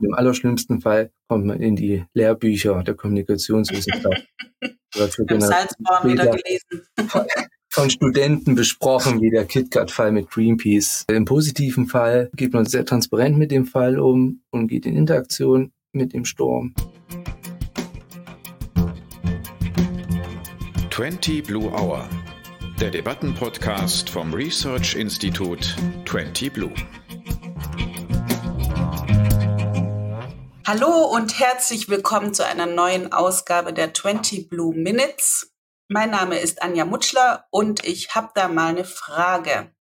Im allerschlimmsten Fall kommt man in die Lehrbücher der Kommunikationswissenschaft. Salzborn wieder gelesen. von Studenten besprochen, wie der KitKat-Fall mit Greenpeace. Im positiven Fall geht man sehr transparent mit dem Fall um und geht in Interaktion mit dem Sturm. 20 Blue Hour, der Debattenpodcast vom Research Institut 20 Blue. Hallo und herzlich willkommen zu einer neuen Ausgabe der 20 Blue Minutes. Mein Name ist Anja Mutschler und ich habe da mal eine Frage.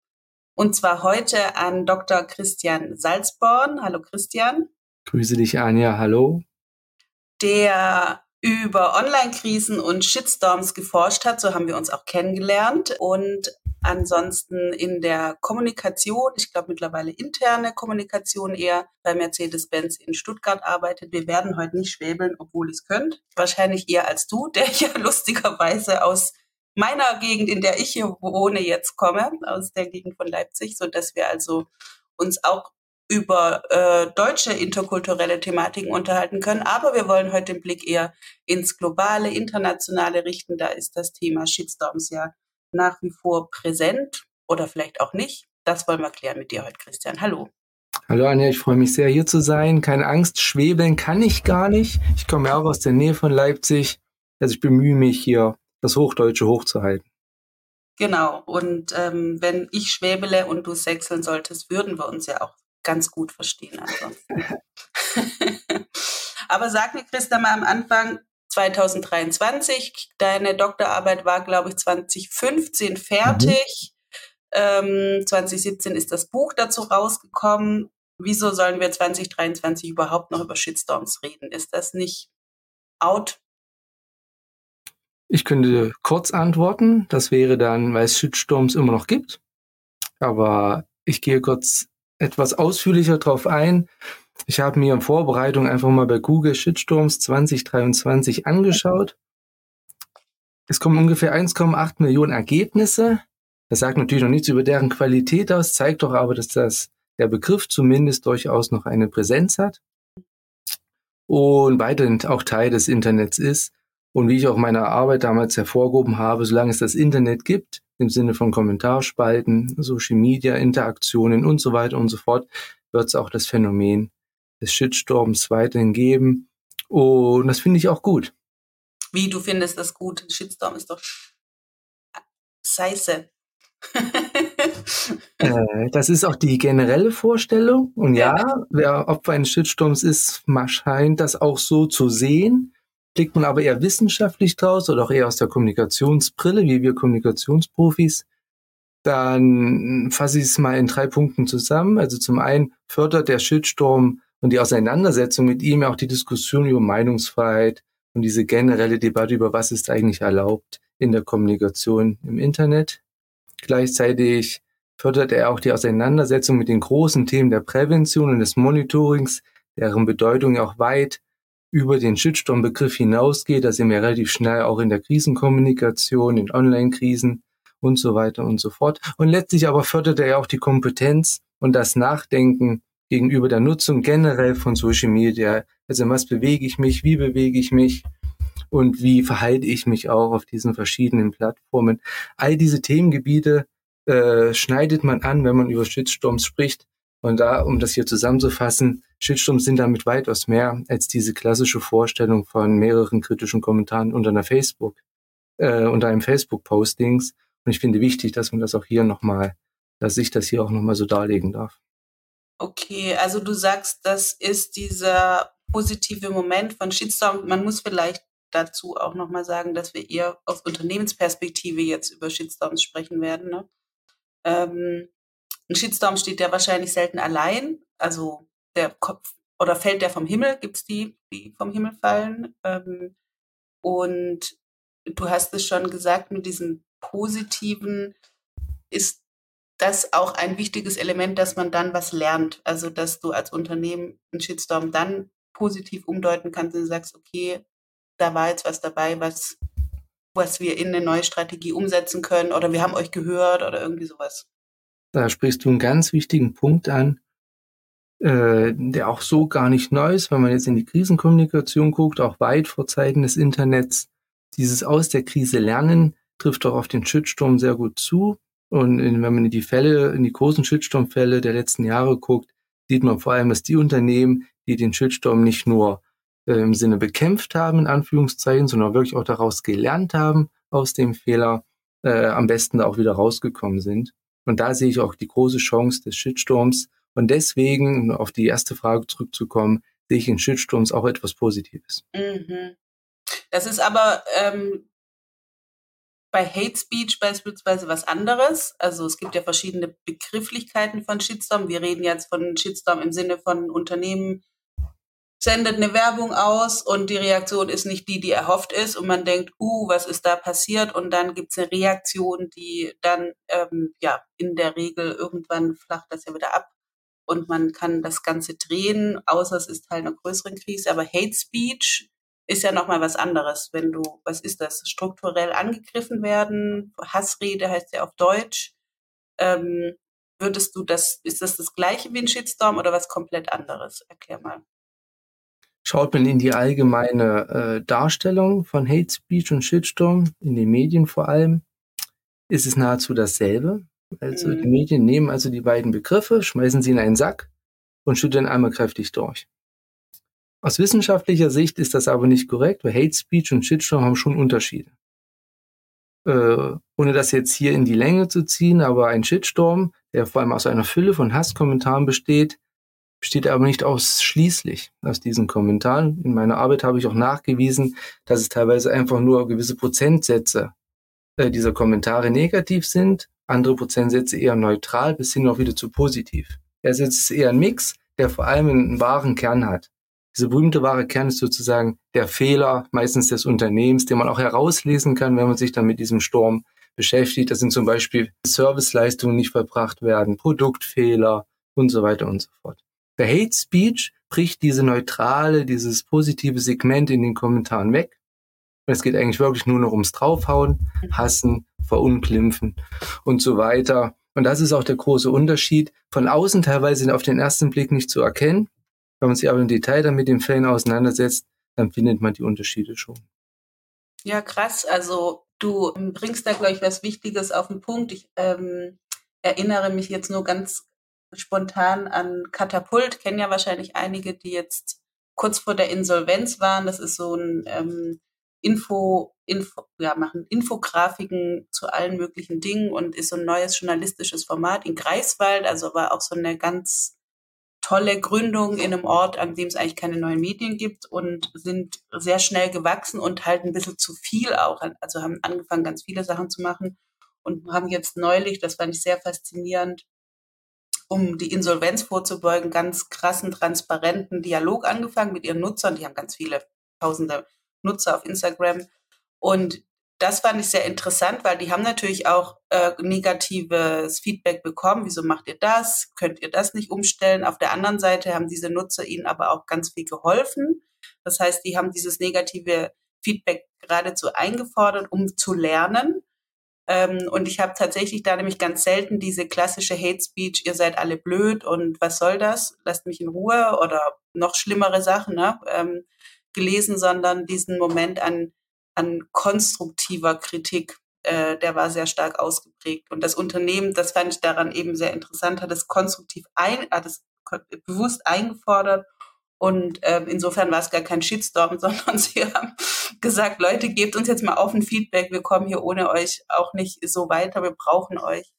Und zwar heute an Dr. Christian Salzborn. Hallo Christian. Grüße dich, Anja. Hallo. Der über Online-Krisen und Shitstorms geforscht hat. So haben wir uns auch kennengelernt. Und ansonsten in der Kommunikation, ich glaube mittlerweile interne Kommunikation eher bei Mercedes-Benz in Stuttgart arbeitet. Wir werden heute nicht schwäbeln, obwohl es könnte. Wahrscheinlich eher als du, der ja lustigerweise aus meiner Gegend, in der ich hier wohne, jetzt komme, aus der Gegend von Leipzig, so dass wir also uns auch über äh, deutsche interkulturelle Thematiken unterhalten können. Aber wir wollen heute den Blick eher ins globale, internationale richten. Da ist das Thema Shitstorms ja nach wie vor präsent oder vielleicht auch nicht. Das wollen wir klären mit dir heute, Christian. Hallo. Hallo Anja, ich freue mich sehr hier zu sein. Keine Angst, schwebeln kann ich gar nicht. Ich komme ja auch aus der Nähe von Leipzig. Also ich bemühe mich hier, das Hochdeutsche hochzuhalten. Genau. Und ähm, wenn ich schwäbele und du sechseln solltest, würden wir uns ja auch ganz gut verstehen ansonsten. Aber sag mir, Christa, mal am Anfang 2023, deine Doktorarbeit war, glaube ich, 2015 fertig. Mhm. Ähm, 2017 ist das Buch dazu rausgekommen. Wieso sollen wir 2023 überhaupt noch über Shitstorms reden? Ist das nicht out? Ich könnte kurz antworten. Das wäre dann, weil es Shitstorms immer noch gibt. Aber ich gehe kurz etwas ausführlicher drauf ein. Ich habe mir in Vorbereitung einfach mal bei Google Shitstorms 2023 angeschaut. Es kommen ungefähr 1,8 Millionen Ergebnisse. Das sagt natürlich noch nichts über deren Qualität aus, zeigt doch aber, dass das der Begriff zumindest durchaus noch eine Präsenz hat und weiterhin auch Teil des Internets ist. Und wie ich auch meiner Arbeit damals hervorgehoben habe, solange es das Internet gibt, im Sinne von Kommentarspalten, Social Media, Interaktionen und so weiter und so fort, wird es auch das Phänomen des Shitstorms weiterhin geben. Und das finde ich auch gut. Wie, du findest das gut? Shitstorm ist doch scheiße. äh, das ist auch die generelle Vorstellung. Und ja, wer Opfer eines Shitstorms ist, scheint das auch so zu sehen. Blickt man aber eher wissenschaftlich draus oder auch eher aus der Kommunikationsbrille, wie wir Kommunikationsprofis, dann fasse ich es mal in drei Punkten zusammen. Also zum einen fördert der Shitstorm und die Auseinandersetzung mit ihm auch die Diskussion über Meinungsfreiheit und diese generelle Debatte über was ist eigentlich erlaubt in der Kommunikation im Internet. Gleichzeitig fördert er auch die Auseinandersetzung mit den großen Themen der Prävention und des Monitorings, deren Bedeutung auch weit über den Shitstorm-Begriff hinausgeht. Da sind wir relativ schnell auch in der Krisenkommunikation, in Online-Krisen und so weiter und so fort. Und letztlich aber fördert er auch die Kompetenz und das Nachdenken gegenüber der Nutzung generell von Social Media. Also was bewege ich mich, wie bewege ich mich und wie verhalte ich mich auch auf diesen verschiedenen Plattformen. All diese Themengebiete äh, schneidet man an, wenn man über Shitstorms spricht. Und da, um das hier zusammenzufassen, Shitstorms sind damit weitaus mehr als diese klassische Vorstellung von mehreren kritischen Kommentaren unter einer Facebook, äh, unter einem Facebook-Postings. Und ich finde wichtig, dass man das auch hier nochmal, dass ich das hier auch nochmal so darlegen darf. Okay, also du sagst, das ist dieser positive Moment von Shitstorm. Man muss vielleicht dazu auch nochmal sagen, dass wir eher aus Unternehmensperspektive jetzt über Shitstorms sprechen werden. Ne? Ähm, ein Shitstorm steht ja wahrscheinlich selten allein. Also der Kopf oder fällt der vom Himmel? Gibt es die, die vom Himmel fallen? Ähm, und du hast es schon gesagt, mit diesem Positiven ist das auch ein wichtiges Element, dass man dann was lernt. Also dass du als Unternehmen einen Shitstorm dann positiv umdeuten kannst und sagst, okay, da war jetzt was dabei, was, was wir in eine neue Strategie umsetzen können oder wir haben euch gehört oder irgendwie sowas. Da sprichst du einen ganz wichtigen Punkt an. äh, der auch so gar nicht neu ist, wenn man jetzt in die Krisenkommunikation guckt, auch weit vor Zeiten des Internets. Dieses aus der Krise lernen trifft auch auf den Shitstorm sehr gut zu. Und wenn man in die Fälle, in die großen Shitstorm-Fälle der letzten Jahre guckt, sieht man vor allem, dass die Unternehmen, die den Shitstorm nicht nur äh, im Sinne bekämpft haben, in Anführungszeichen, sondern wirklich auch daraus gelernt haben aus dem Fehler, äh, am besten da auch wieder rausgekommen sind. Und da sehe ich auch die große Chance des Shitstorms. Und deswegen, um auf die erste Frage zurückzukommen, sehe ich in Shitstorms auch etwas Positives. Mhm. Das ist aber ähm, bei Hate Speech beispielsweise was anderes. Also es gibt ja verschiedene Begrifflichkeiten von Shitstorm. Wir reden jetzt von Shitstorm im Sinne von Unternehmen sendet eine Werbung aus und die Reaktion ist nicht die, die erhofft ist und man denkt, uh, was ist da passiert? Und dann gibt es eine Reaktion, die dann ähm, ja in der Regel irgendwann flacht das ja wieder ab und man kann das Ganze drehen, außer es ist Teil einer größeren Krise. Aber Hate Speech ist ja nochmal was anderes, wenn du, was ist das, strukturell angegriffen werden, Hassrede heißt ja auf Deutsch. Ähm, würdest du das, ist das das gleiche wie ein Shitstorm oder was komplett anderes? Erklär mal. Schaut man in die allgemeine äh, Darstellung von Hate Speech und Shitstorm, in den Medien vor allem, ist es nahezu dasselbe. Also mhm. die Medien nehmen also die beiden Begriffe, schmeißen sie in einen Sack und schütteln einmal kräftig durch. Aus wissenschaftlicher Sicht ist das aber nicht korrekt, weil Hate Speech und Shitstorm haben schon Unterschiede. Äh, ohne das jetzt hier in die Länge zu ziehen, aber ein Shitstorm, der vor allem aus einer Fülle von Hasskommentaren besteht, besteht aber nicht ausschließlich aus diesen Kommentaren. In meiner Arbeit habe ich auch nachgewiesen, dass es teilweise einfach nur gewisse Prozentsätze äh, dieser Kommentare negativ sind, andere Prozentsätze eher neutral bis hin auch wieder zu positiv. Es ist eher ein Mix, der vor allem einen wahren Kern hat. Dieser berühmte wahre Kern ist sozusagen der Fehler meistens des Unternehmens, den man auch herauslesen kann, wenn man sich dann mit diesem Sturm beschäftigt. Das sind zum Beispiel Serviceleistungen nicht verbracht werden, Produktfehler und so weiter und so fort. Der Hate Speech bricht diese neutrale, dieses positive Segment in den Kommentaren weg. Und es geht eigentlich wirklich nur noch ums Draufhauen, Hassen, Verunglimpfen und so weiter. Und das ist auch der große Unterschied. Von außen teilweise auf den ersten Blick nicht zu erkennen. Wenn man sich aber im Detail dann mit dem Fan auseinandersetzt, dann findet man die Unterschiede schon. Ja, krass. Also du bringst da, glaube ich, was Wichtiges auf den Punkt. Ich ähm, erinnere mich jetzt nur ganz spontan an Katapult, kennen ja wahrscheinlich einige, die jetzt kurz vor der Insolvenz waren. Das ist so ein ähm, Info, Info, ja, machen Infografiken zu allen möglichen Dingen und ist so ein neues journalistisches Format in Greifswald, also war auch so eine ganz tolle Gründung in einem Ort, an dem es eigentlich keine neuen Medien gibt und sind sehr schnell gewachsen und halt ein bisschen zu viel auch. Also haben angefangen, ganz viele Sachen zu machen und haben jetzt neulich, das fand ich sehr faszinierend, um die Insolvenz vorzubeugen, ganz krassen, transparenten Dialog angefangen mit ihren Nutzern. Die haben ganz viele tausende Nutzer auf Instagram. Und das fand ich sehr interessant, weil die haben natürlich auch äh, negatives Feedback bekommen. Wieso macht ihr das? Könnt ihr das nicht umstellen? Auf der anderen Seite haben diese Nutzer ihnen aber auch ganz viel geholfen. Das heißt, die haben dieses negative Feedback geradezu eingefordert, um zu lernen. Ähm, und ich habe tatsächlich da nämlich ganz selten diese klassische Hate Speech, ihr seid alle blöd und was soll das? Lasst mich in Ruhe oder noch schlimmere Sachen ne? ähm, gelesen, sondern diesen Moment an, an konstruktiver Kritik, äh, der war sehr stark ausgeprägt. Und das Unternehmen, das fand ich daran eben sehr interessant, hat es konstruktiv ein, hat es bewusst eingefordert und ähm, insofern war es gar kein Shitstorm, sondern sie haben gesagt, Leute, gebt uns jetzt mal offen Feedback. Wir kommen hier ohne euch auch nicht so weiter. Wir brauchen euch.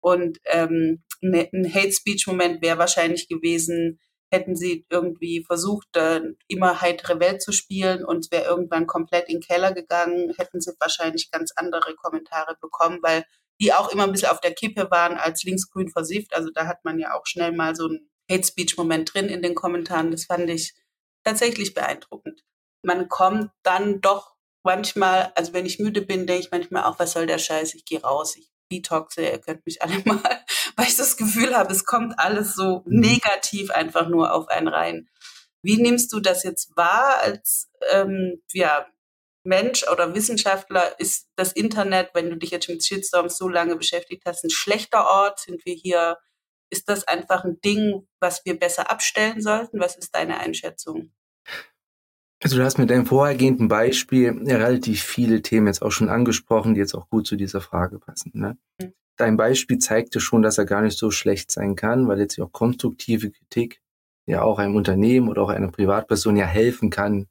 Und ähm, ne, ein Hate Speech Moment wäre wahrscheinlich gewesen, hätten sie irgendwie versucht, immer heitere Welt zu spielen und wäre irgendwann komplett in den Keller gegangen, hätten sie wahrscheinlich ganz andere Kommentare bekommen, weil die auch immer ein bisschen auf der Kippe waren als linksgrün versifft. Also da hat man ja auch schnell mal so ein Hate Speech Moment drin in den Kommentaren. Das fand ich tatsächlich beeindruckend. Man kommt dann doch manchmal, also wenn ich müde bin, denke ich manchmal auch, was soll der Scheiß? Ich gehe raus, ich detoxe, ihr könnt mich alle mal, weil ich das Gefühl habe, es kommt alles so mhm. negativ einfach nur auf einen rein. Wie nimmst du das jetzt wahr als ähm, ja, Mensch oder Wissenschaftler? Ist das Internet, wenn du dich jetzt mit Shitstorms so lange beschäftigt hast, ein schlechter Ort? Sind wir hier Ist das einfach ein Ding, was wir besser abstellen sollten? Was ist deine Einschätzung? Also du hast mit deinem vorhergehenden Beispiel ja relativ viele Themen jetzt auch schon angesprochen, die jetzt auch gut zu dieser Frage passen. Ne? Mhm. Dein Beispiel zeigte schon, dass er gar nicht so schlecht sein kann, weil jetzt auch konstruktive Kritik ja auch einem Unternehmen oder auch einer Privatperson ja helfen kann,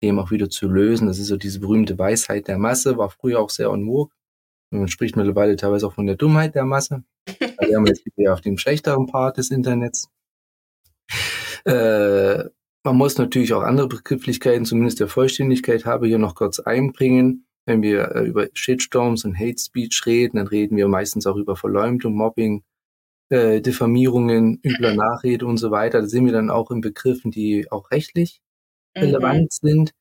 eben auch wieder zu lösen. Das ist so diese berühmte Weisheit der Masse, war früher auch sehr en vogue. Man spricht mittlerweile teilweise auch von der Dummheit der Masse. Wären wir jetzt wieder auf dem schlechteren Part des Internets. Äh, man muss natürlich auch andere Begrifflichkeiten, zumindest der Vollständigkeit habe, hier noch kurz einbringen. Wenn wir äh, über Shitstorms und Hate Speech reden, dann reden wir meistens auch über Verleumdung, Mobbing, äh, Diffamierungen, übler Nachrede und so weiter. Da sind wir dann auch in Begriffen, die auch rechtlich mhm. relevant sind.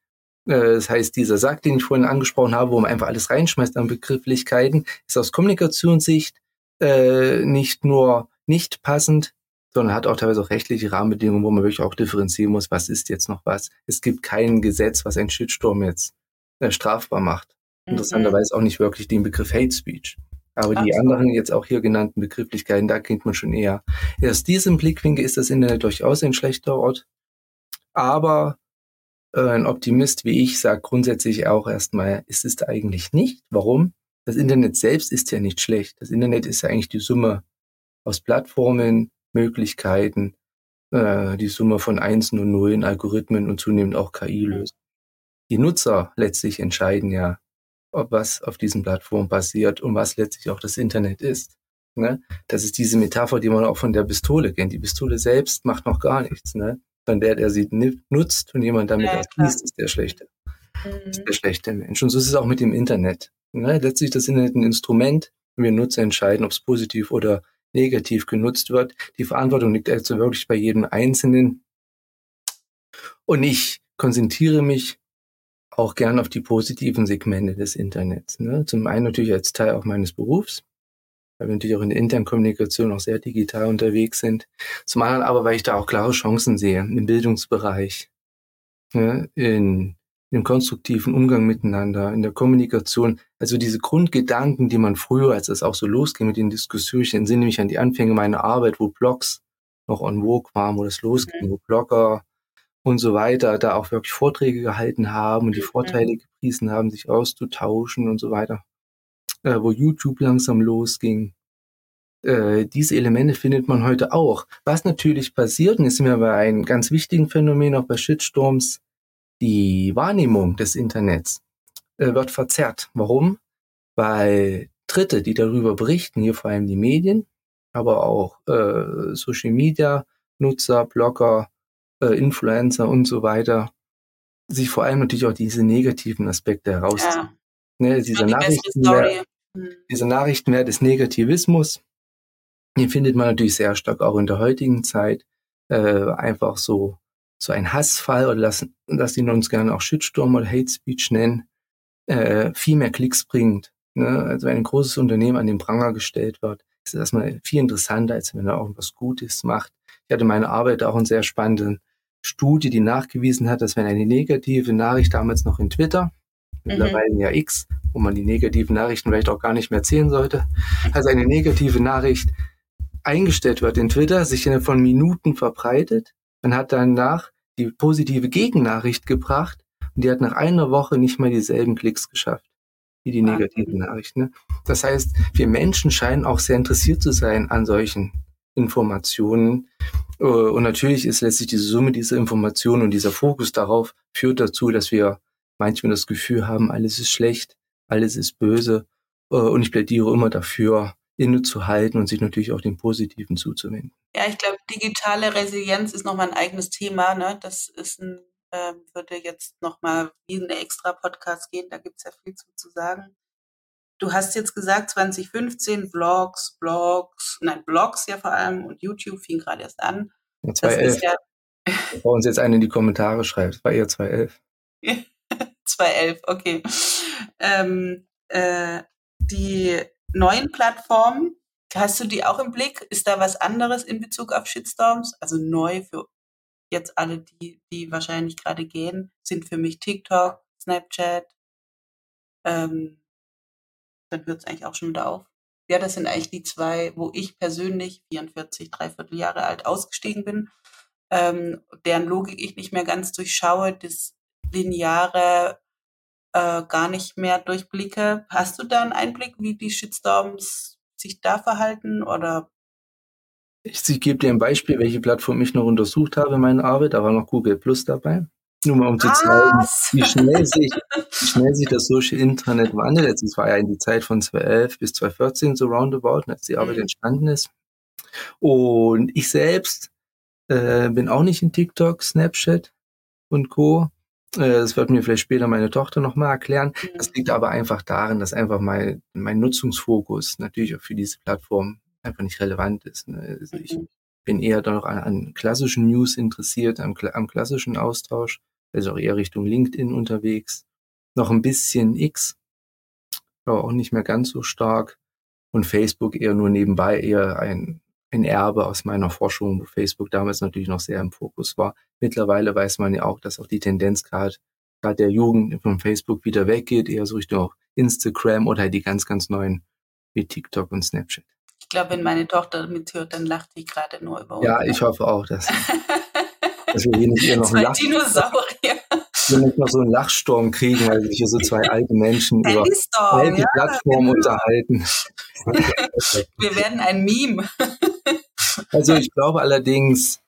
Äh, das heißt, dieser Sack, den ich vorhin angesprochen habe, wo man einfach alles reinschmeißt an Begrifflichkeiten, ist aus Kommunikationssicht äh, nicht nur nicht passend, sondern hat auch teilweise auch rechtliche Rahmenbedingungen, wo man wirklich auch differenzieren muss, was ist jetzt noch was. Es gibt kein Gesetz, was einen Shitstorm jetzt strafbar macht. Mhm. Interessanterweise auch nicht wirklich den Begriff Hate Speech. Aber die so. anderen jetzt auch hier genannten Begrifflichkeiten, da kennt man schon eher. Erst diesem Blickwinkel ist das Internet durchaus ein schlechter Ort. Aber äh, ein Optimist wie ich sagt grundsätzlich auch erstmal, ist es eigentlich nicht. Warum? Das Internet selbst ist ja nicht schlecht. Das Internet ist ja eigentlich die Summe aus Plattformen, Möglichkeiten, äh, die Summe von Einsen und Nullen, Algorithmen und zunehmend auch KI-Lösungen. Die Nutzer letztlich entscheiden ja, ob was auf diesen Plattformen passiert und was letztlich auch das Internet ist. Ne? Das ist diese Metapher, die man auch von der Pistole kennt. Die Pistole selbst macht noch gar nichts. Ne? Dann der, der sie nutzt und jemand damit ja, ist der schlechte. Mhm. Ist der schlechte Mensch. Und so ist es auch mit dem Internet. Ne? Letztlich ist das Internet ein Instrument und wir Nutzer entscheiden, ob es positiv oder negativ genutzt wird. Die Verantwortung liegt also wirklich bei jedem Einzelnen. Und ich konzentriere mich auch gern auf die positiven Segmente des Internets. Ne? Zum einen natürlich als Teil auch meines Berufs, weil wir natürlich auch in der internen Kommunikation auch sehr digital unterwegs sind. Zum anderen aber, weil ich da auch klare Chancen sehe im Bildungsbereich, ne? in im konstruktiven Umgang miteinander, in der Kommunikation. Also diese Grundgedanken, die man früher, als es auch so losging mit den Diskussionen, ich entsinne mich an die Anfänge meiner Arbeit, wo Blogs noch on vogue waren, wo das losging, wo Blogger und so weiter da auch wirklich Vorträge gehalten haben und die Vorteile gepriesen haben, sich auszutauschen und so weiter, äh, wo YouTube langsam losging. Äh, diese Elemente findet man heute auch. Was natürlich passiert, und jetzt sind wir bei einem ganz wichtigen Phänomen, auch bei Shitstorms, die Wahrnehmung des Internets äh, wird verzerrt. Warum? Weil Dritte, die darüber berichten, hier vor allem die Medien, aber auch äh, Social Media Nutzer, Blogger, äh, Influencer und so weiter, sich vor allem natürlich auch diese negativen Aspekte herausziehen. Ja. Ne, dieser, die Nachrichtenwert, hm. dieser Nachrichtenwert des Negativismus, den findet man natürlich sehr stark auch in der heutigen Zeit. Äh, einfach so so ein Hassfall oder lassen, dass die uns gerne auch Shitstorm oder Hate Speech nennen, äh, viel mehr Klicks bringt. Ne? Also wenn ein großes Unternehmen an den Pranger gestellt wird, ist das erstmal viel interessanter, als wenn er auch was Gutes macht. Ich hatte meine Arbeit auch in sehr spannenden Studie, die nachgewiesen hat, dass wenn eine negative Nachricht damals noch in Twitter, mhm. mittlerweile ja X, wo man die negativen Nachrichten vielleicht auch gar nicht mehr erzählen sollte, also eine negative Nachricht eingestellt wird in Twitter, sich innerhalb von Minuten verbreitet, man hat danach die positive Gegennachricht gebracht und die hat nach einer Woche nicht mal dieselben Klicks geschafft wie die negativen Nachrichten. Ne? Das heißt, wir Menschen scheinen auch sehr interessiert zu sein an solchen Informationen. Äh, und natürlich ist letztlich diese Summe dieser Informationen und dieser Fokus darauf führt dazu, dass wir manchmal das Gefühl haben, alles ist schlecht, alles ist böse. Äh, und ich plädiere immer dafür, innezuhalten und sich natürlich auch dem Positiven zuzuwenden. Ja, ich glaube, digitale Resilienz ist nochmal ein eigenes Thema. Ne? Das ist ein, äh, würde jetzt nochmal wie ein extra Podcast gehen, da gibt es ja viel zu, zu sagen. Du hast jetzt gesagt, 2015 Vlogs, Blogs, nein, Blogs ja vor allem und YouTube fing gerade erst an. Ja, 2011. Ja Bei uns jetzt eine in die Kommentare schreibt, war eher 2011. 2011, okay. Ähm, äh, die neuen Plattformen, hast du die auch im Blick? Ist da was anderes in Bezug auf Shitstorms? Also neu für jetzt alle, die, die wahrscheinlich gerade gehen, sind für mich TikTok, Snapchat. Ähm, dann hört es eigentlich auch schon wieder auf. Ja, das sind eigentlich die zwei, wo ich persönlich 44, dreiviertel Jahre alt ausgestiegen bin, ähm, deren Logik ich nicht mehr ganz durchschaue, das Lineare äh, gar nicht mehr durchblicke. Hast du da einen Einblick, wie die Shitstorms sich da verhalten oder ich, ich gebe dir ein Beispiel, welche Plattform ich noch untersucht habe in meiner Arbeit. Da war noch Google Plus dabei. Nur mal um zu zeigen, wie schnell, sich, wie schnell sich das Social Internet wandelt. Das war ja in die Zeit von 2011 bis 2014 so roundabout, als die Arbeit mhm. entstanden ist. Und ich selbst äh, bin auch nicht in TikTok, Snapchat und Co. Äh, das wird mir vielleicht später meine Tochter nochmal erklären. Das liegt aber einfach darin, dass einfach mein, mein Nutzungsfokus natürlich auch für diese Plattform einfach nicht relevant ist. Ne? Also ich mhm. bin eher noch an, an klassischen News interessiert, am, am klassischen Austausch, also auch eher Richtung LinkedIn unterwegs. Noch ein bisschen X, aber auch nicht mehr ganz so stark. Und Facebook eher nur nebenbei, eher ein, ein Erbe aus meiner Forschung, wo Facebook damals natürlich noch sehr im Fokus war. Mittlerweile weiß man ja auch, dass auch die Tendenz gerade gerade der Jugend von Facebook wieder weggeht, eher so Richtung auch Instagram oder halt die ganz, ganz neuen wie TikTok und Snapchat. Ich glaube, wenn meine Tochter mithört, dann lacht sie gerade nur über uns. Ja, ich hoffe auch, dass, dass wir hier nicht eher noch Lach noch so einen Lachsturm kriegen, weil sich hier so zwei alte Menschen über alte ja, Plattformen genau. unterhalten. wir werden ein Meme. also ich glaube allerdings,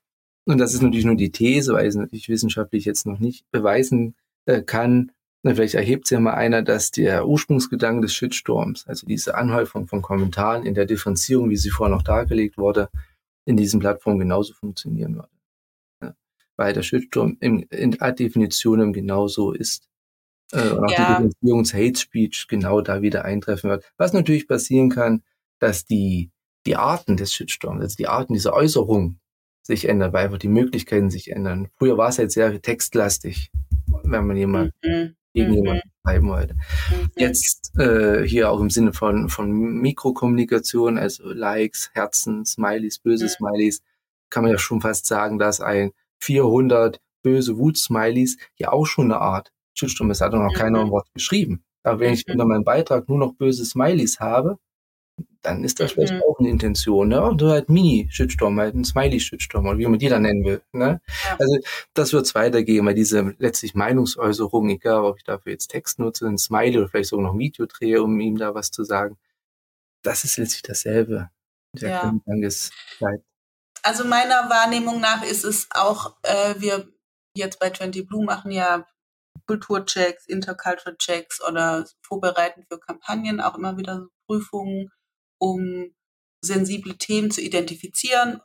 und das ist natürlich nur die These, weil ich es natürlich wissenschaftlich jetzt noch nicht beweisen äh, kann, na, vielleicht erhebt ja mal einer, dass der Ursprungsgedanke des Shitstorms, also diese Anhäufung von Kommentaren in der Differenzierung, wie sie vorher noch dargelegt wurde, in diesen Plattformen genauso funktionieren würde. Weil der Shitstorm in, in Definition genauso ist. Äh, und auch ja. die Differenzierung des Hate Speech genau da wieder eintreffen wird. Was natürlich passieren kann, dass die, die Arten des Shitstorms, also die Arten dieser Äußerung sich ändern, weil einfach die Möglichkeiten sich ändern. Früher war es halt sehr textlastig, wenn man jemand mhm gegen jemanden mhm. schreiben wollte. Mhm. Jetzt äh, hier auch im Sinne von, von Mikrokommunikation, also Likes, Herzen, Smileys, böse mhm. Smileys, kann man ja schon fast sagen, dass ein 400 böse Wut-Smileys ja auch schon eine Art Shitstorm ist. Hat noch keiner ein Wort geschrieben. Aber wenn ich unter meinem Beitrag nur noch böse Smileys habe, dann ist das vielleicht mhm. auch eine Intention, ne? Und halt Mini-Shitstorm, halt ein Smiley-Shitstorm oder wie man die dann nennen will, ne? Ja. Also das wird es weitergehen, weil diese letztlich Meinungsäußerung, egal ob ich dafür jetzt Text nutze, ein Smiley oder vielleicht sogar noch ein Video drehe, um ihm da was zu sagen, das ist letztlich dasselbe. Der ja. ist bleibt. Also meiner Wahrnehmung nach ist es auch, äh, wir jetzt bei 20 Blue machen ja Kulturchecks, Intercultural Checks oder vorbereiten für Kampagnen auch immer wieder Prüfungen um sensible Themen zu identifizieren.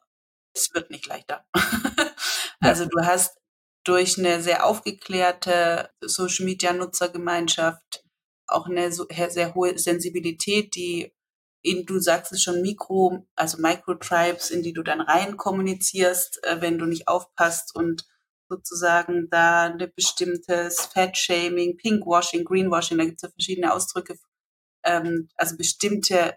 Es wird nicht leichter. also du hast durch eine sehr aufgeklärte Social Media Nutzergemeinschaft auch eine sehr hohe Sensibilität, die in, du sagst es schon, Mikro, also Microtribes, in die du dann rein kommunizierst, äh, wenn du nicht aufpasst und sozusagen da eine bestimmtes Fat-Shaming, Pinkwashing, Greenwashing, da gibt es ja verschiedene Ausdrücke, ähm, also bestimmte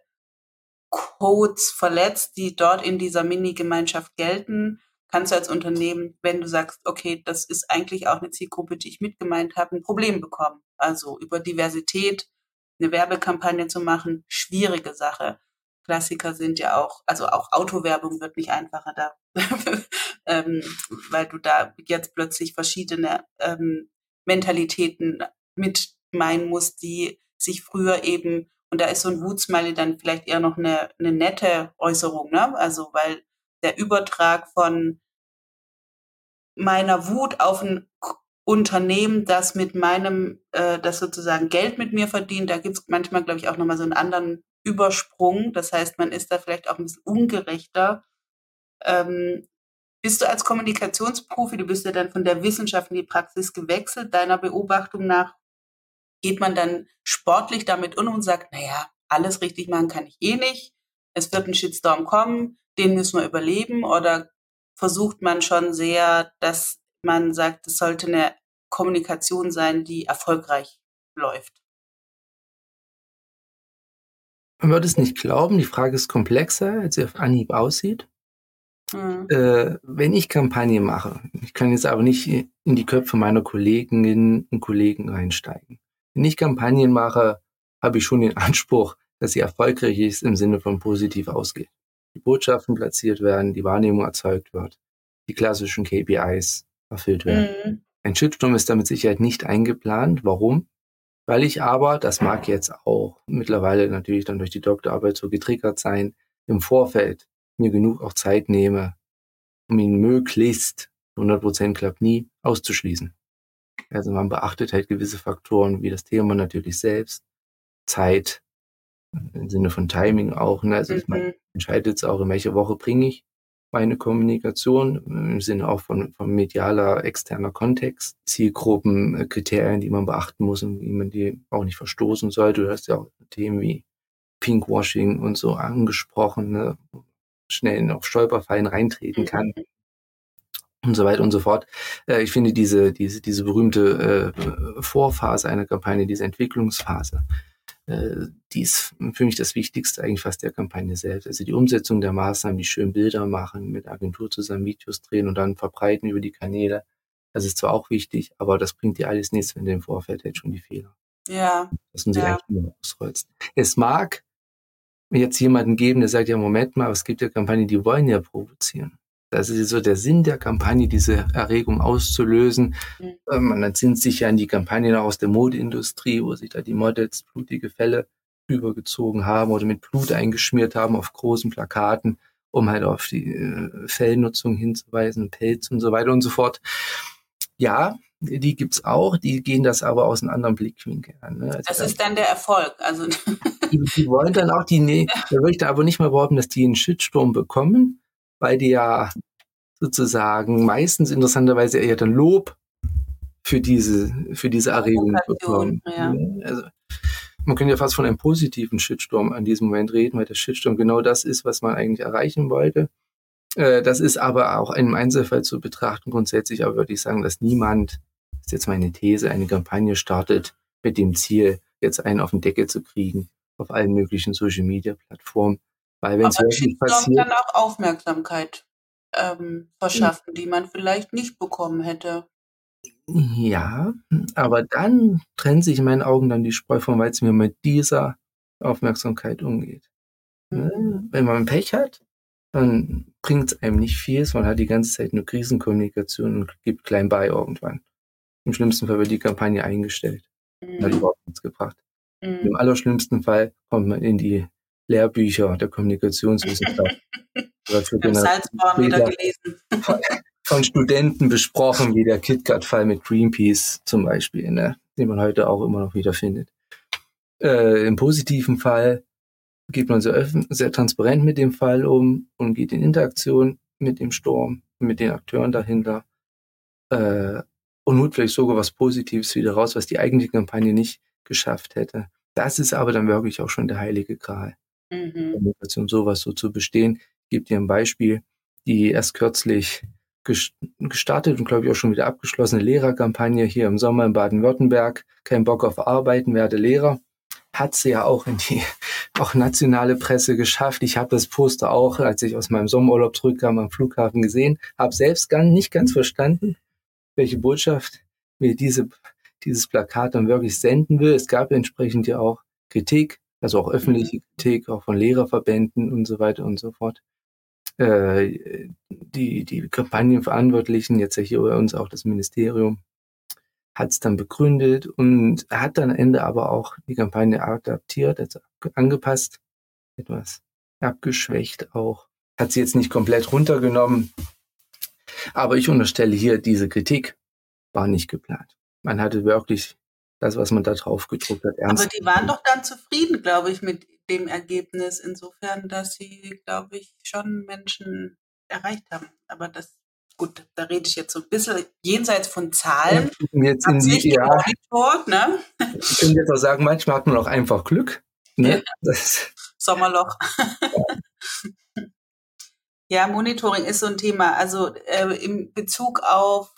Codes verletzt, die dort in dieser Mini-Gemeinschaft gelten, kannst du als Unternehmen, wenn du sagst, okay, das ist eigentlich auch eine Zielgruppe, die ich mitgemeint habe, ein Problem bekommen. Also über Diversität eine Werbekampagne zu machen, schwierige Sache. Klassiker sind ja auch, also auch Autowerbung wird nicht einfacher da, ähm, weil du da jetzt plötzlich verschiedene ähm, Mentalitäten mit meinen musst, die sich früher eben und da ist so ein Wutsmiley dann vielleicht eher noch eine, eine nette Äußerung, ne? Also weil der Übertrag von meiner Wut auf ein Unternehmen, das mit meinem, äh, das sozusagen Geld mit mir verdient, da gibt's manchmal, glaube ich, auch nochmal so einen anderen Übersprung. Das heißt, man ist da vielleicht auch ein bisschen ungerechter. Ähm, bist du als Kommunikationsprofi, du bist ja dann von der Wissenschaft in die Praxis gewechselt, deiner Beobachtung nach, geht man dann sportlich damit um und sagt, naja, alles richtig machen kann ich eh nicht. Es wird ein Shitstorm kommen, den müssen wir überleben. Oder versucht man schon sehr, dass man sagt, es sollte eine Kommunikation sein, die erfolgreich läuft. Man würde es nicht glauben, die Frage ist komplexer, als sie auf Anhieb aussieht. Mhm. Äh, wenn ich Kampagne mache, ich kann jetzt aber nicht in die Köpfe meiner Kolleginnen und Kollegen reinsteigen wenn ich Kampagnen mache, habe ich schon den Anspruch, dass sie erfolgreich ist im Sinne von positiv ausgeht. Die Botschaften platziert werden, die Wahrnehmung erzeugt wird, die klassischen KPIs erfüllt werden. Mhm. Ein Shitstorm ist damit Sicherheit nicht eingeplant. Warum? Weil ich aber, das mag jetzt auch mittlerweile natürlich dann durch die Doktorarbeit so getriggert sein, im Vorfeld mir genug auch Zeit nehme, um ihn möglichst, 100 Prozent klappt nie, auszuschließen. Also man beachtet halt gewisse Faktoren wie das Thema natürlich selbst, Zeit, im Sinne von Timing auch. Ne? Also mhm. man entscheidet es auch, in welche Woche bringe ich meine Kommunikation, im Sinne auch von, von medialer externer Kontext, Zielgruppen, äh, Kriterien, die man beachten muss und wie man die auch nicht verstoßen sollte. Du hast ja auch Themen wie Pinkwashing und so angesprochen, ne? schnell auf Stolperfallen reintreten kann. Mhm und so weiter und so fort. Äh, ich finde diese, diese, diese berühmte äh, Vorphase einer Kampagne, diese Entwicklungsphase, äh, die ist für mich das Wichtigste eigentlich fast der Kampagne selbst. Also die Umsetzung der Maßnahmen, die schön Bilder machen, mit Agentur zusammen Videos drehen und dann verbreiten über die Kanäle. Das ist zwar auch wichtig, aber das bringt dir alles nichts, wenn du im Vorfeld halt schon die Fehler. Ja. Das sind sie ja. eigentlich nur ausrollst. Es mag jetzt jemanden geben, der sagt, ja, Moment mal, es gibt ja Kampagnen, die wollen ja provozieren. Das ist so der Sinn der Kampagne, diese Erregung auszulösen. Mhm. Ähm, man entsinnt sich ja an die Kampagnen aus der Modeindustrie, wo sich da die Models blutige Fälle übergezogen haben oder mit Blut eingeschmiert haben auf großen Plakaten, um halt auf die äh, Fellnutzung hinzuweisen, Pelz und so weiter und so fort. Ja, die gibt's auch, die gehen das aber aus einem anderen Blickwinkel an. Ne? Also das ist dann der Erfolg. Also die, die wollen dann auch die, nee, da würde ich da aber nicht mal behaupten, dass die einen Shitstorm bekommen, weil die ja sozusagen meistens interessanterweise eher dann Lob für diese, für diese Erregung bekommen. Ja. Also, man könnte ja fast von einem positiven Shitstorm an diesem Moment reden, weil der Shitstorm genau das ist, was man eigentlich erreichen wollte. Äh, das ist aber auch im Einzelfall zu betrachten. Grundsätzlich aber würde ich sagen, dass niemand, das ist jetzt meine These, eine Kampagne startet mit dem Ziel, jetzt einen auf den Deckel zu kriegen auf allen möglichen Social Media Plattformen, weil wenn es wirklich passiert, kann auch Aufmerksamkeit ähm, verschaffen, die man vielleicht nicht bekommen hätte. Ja, aber dann trennt sich in meinen Augen dann die Spreu vom Weizen, wie man mit dieser Aufmerksamkeit umgeht. Ne? Mhm. Wenn man Pech hat, dann bringt es einem nicht viel. Man hat die ganze Zeit nur Krisenkommunikation und gibt klein bei irgendwann. Im schlimmsten Fall wird die Kampagne eingestellt. Mhm. Hat überhaupt nichts gebracht. Mhm. Im allerschlimmsten Fall kommt man in die Lehrbücher der Kommunikationswissenschaft. wird Salzborn wieder gelesen. Von, von, Studenten besprochen, wie der KitKat-Fall mit Greenpeace zum Beispiel, ne, den man heute auch immer noch wieder findet. Äh, Im positiven Fall geht man sehr, sehr transparent mit dem Fall um und geht in Interaktion mit dem Sturm, mit den Akteuren dahinter äh, und holt vielleicht sogar was Positives wieder raus, was die eigentliche Kampagne nicht geschafft hätte. Das ist aber dann wirklich auch schon der heilige Gral. Mhm. Kommunikation, sowas so zu bestehen. Ich gebe dir ein Beispiel, die erst kürzlich gestartet und glaube ich auch schon wieder abgeschlossene Lehrerkampagne hier im Sommer in Baden-Württemberg. Kein Bock auf Arbeiten, werde Lehrer. Hat sie ja auch in die auch nationale Presse geschafft. Ich habe das Poster auch, als ich aus meinem Sommerurlaub zurückkam, am Flughafen gesehen. Habe selbst gar nicht ganz verstanden, welche Botschaft mir diese, dieses Plakat dann wirklich senden will. Es gab entsprechend ja auch Kritik also auch öffentliche mhm. Kritik, auch von Lehrerverbänden und so weiter und so fort. Äh, die, die Kampagnenverantwortlichen, jetzt ja hier bei uns auch das Ministerium, hat es dann begründet und hat dann am Ende aber auch die Kampagne adaptiert, also angepasst, etwas abgeschwächt auch. Hat sie jetzt nicht komplett runtergenommen. Aber ich unterstelle hier, diese Kritik war nicht geplant. Man hatte wirklich das, was man da drauf gedruckt hat, ernst. Aber die waren doch dann zufrieden, glaube ich, mit dem Ergebnis, insofern, dass sie, glaube ich, schon Menschen erreicht haben. Aber das, gut, da rede ich jetzt so ein bisschen jenseits von Zahlen. Jetzt in die, ja, Monitort, ne? Ich könnte jetzt auch sagen, manchmal hat man auch einfach Glück. Ne? Ja. Sommerloch. Ja. ja. Monitoring ist so ein Thema. Also äh, in Bezug auf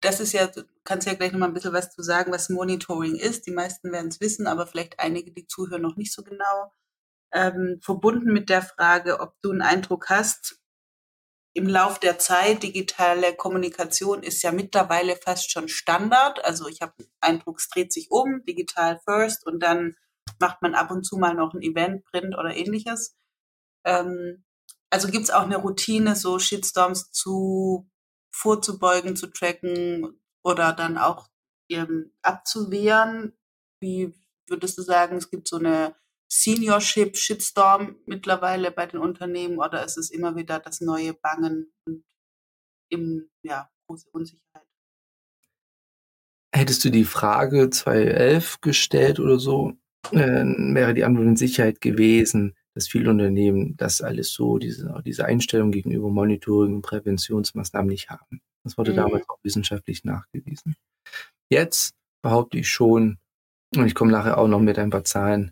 das ist ja, kannst ja gleich nochmal ein bisschen was zu sagen, was Monitoring ist. Die meisten werden es wissen, aber vielleicht einige, die zuhören, noch nicht so genau. Ähm, verbunden mit der Frage, ob du einen Eindruck hast, im Lauf der Zeit, digitale Kommunikation ist ja mittlerweile fast schon Standard. Also ich habe den Eindruck, es dreht sich um, digital first und dann macht man ab und zu mal noch ein Event, Print oder ähnliches. Ähm, also gibt es auch eine Routine, so Shitstorms zu vorzubeugen, zu tracken oder dann auch ähm, abzuwehren? Wie würdest du sagen, es gibt so eine Seniorship Shitstorm mittlerweile bei den Unternehmen oder ist es immer wieder das neue Bangen und im, ja, große Unsicherheit? Hättest du die Frage 2011 gestellt oder so, äh, wäre die Antwort in Sicherheit gewesen, dass viele Unternehmen das alles so, diese, diese Einstellung gegenüber Monitoring und Präventionsmaßnahmen nicht haben. Das wurde mhm. damals auch wissenschaftlich nachgewiesen. Jetzt behaupte ich schon, und ich komme nachher auch noch mit ein paar Zahlen,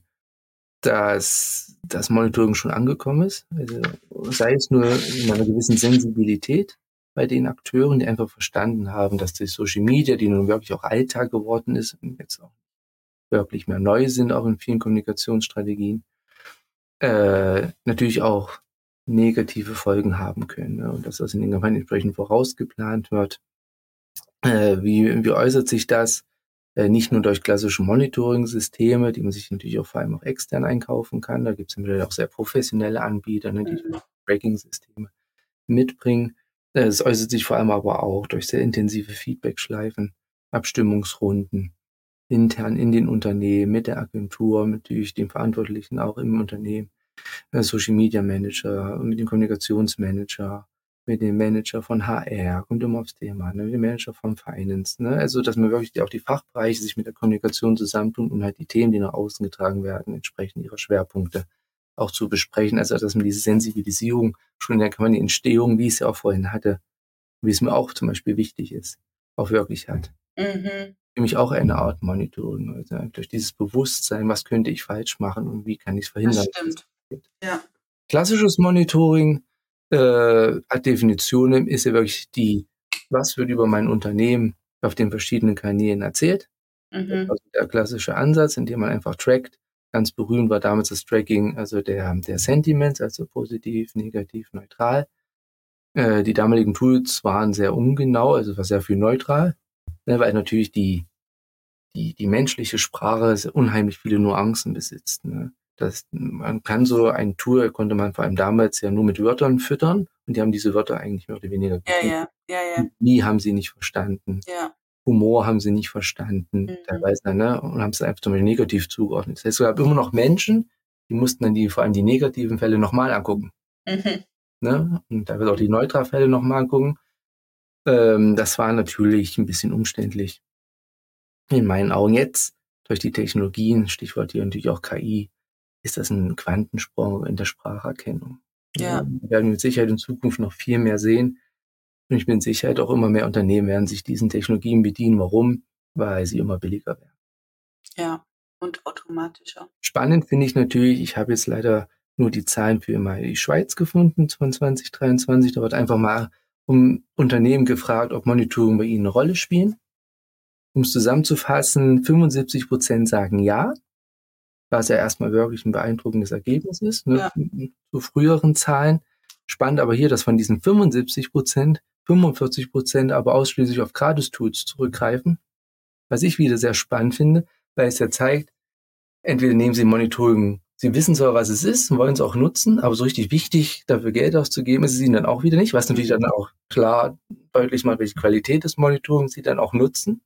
dass das Monitoring schon angekommen ist. Also sei es nur in einer gewissen Sensibilität bei den Akteuren, die einfach verstanden haben, dass die Social Media, die nun wirklich auch Alltag geworden ist und jetzt auch wirklich mehr neu sind, auch in vielen Kommunikationsstrategien, äh, natürlich auch negative Folgen haben können. Ne? Und dass das in den Kampagnen entsprechend vorausgeplant wird. Äh, wie, wie äußert sich das? Äh, nicht nur durch klassische Monitoring-Systeme, die man sich natürlich auch vor allem auch extern einkaufen kann. Da gibt es natürlich auch sehr professionelle Anbieter, ne, die mhm. Tracking-Systeme mitbringen. Äh, es äußert sich vor allem aber auch durch sehr intensive Feedback-Schleifen, Abstimmungsrunden, intern in den Unternehmen, mit der Agentur, mit natürlich den Verantwortlichen auch im Unternehmen, äh, Social Media Manager, mit dem Kommunikationsmanager, mit dem Manager von HR, kommt immer aufs Thema, ne, mit dem Manager von Finance, ne, also dass man wirklich auch die Fachbereiche sich mit der Kommunikation zusammentun und halt die Themen, die nach außen getragen werden, entsprechend ihrer Schwerpunkte auch zu besprechen, also dass man diese Sensibilisierung schon in der Kampagnenentstehung, wie ich es ja auch vorhin hatte, wie es mir auch zum Beispiel wichtig ist, auch wirklich hat. Mhm. Nämlich auch eine Art Monitoring, also durch dieses Bewusstsein, was könnte ich falsch machen und wie kann ich es verhindern. Das stimmt. Ja. Klassisches Monitoring äh, hat Definitionen, ist ja wirklich die, was wird über mein Unternehmen auf den verschiedenen Kanälen erzählt. Mhm. Also der klassische Ansatz, in dem man einfach trackt. Ganz berühmt war damals das Tracking, also der, der Sentiments, also positiv, negativ, neutral. Äh, die damaligen Tools waren sehr ungenau, also war sehr viel neutral, ne, weil natürlich die, die, die menschliche Sprache unheimlich viele Nuancen besitzt. Ne. Das, man kann so ein Tool, konnte man vor allem damals ja nur mit Wörtern füttern und die haben diese Wörter eigentlich mehr oder weniger ja, ja, ja, ja. Nie haben sie nicht verstanden. Ja. Humor haben sie nicht verstanden, mhm. teilweise, ne, und haben es einfach zum Beispiel negativ zugeordnet. Das heißt, es gab immer noch Menschen, die mussten dann die, vor allem die negativen Fälle nochmal angucken. Mhm. Ne? Und da wird auch die Neutra-Fälle nochmal angucken. Ähm, das war natürlich ein bisschen umständlich. In meinen Augen jetzt, durch die Technologien, Stichwort hier natürlich auch KI, ist das ein Quantensprung in der Spracherkennung. Ja. Wir werden mit Sicherheit in Zukunft noch viel mehr sehen. Und ich bin sicher, auch immer mehr Unternehmen werden sich diesen Technologien bedienen. Warum? Weil sie immer billiger werden. Ja, und automatischer. Spannend finde ich natürlich, ich habe jetzt leider nur die Zahlen für immer die Schweiz gefunden von 2023. Da wird einfach mal um Unternehmen gefragt, ob Monitoring bei ihnen eine Rolle spielen. Um es zusammenzufassen, 75 Prozent sagen ja, was ja erstmal wirklich ein beeindruckendes Ergebnis ist, ne, ja. zu früheren Zahlen. Spannend aber hier, dass von diesen 75 Prozent 45 Prozent aber ausschließlich auf Gratis-Tools zurückgreifen. Was ich wieder sehr spannend finde, weil es ja zeigt, entweder nehmen Sie Monitoring, Sie wissen zwar, was es ist und wollen es auch nutzen, aber so richtig wichtig, dafür Geld auszugeben, ist es Ihnen dann auch wieder nicht, was natürlich dann auch klar deutlich macht, welche Qualität des Monitorings Sie dann auch nutzen.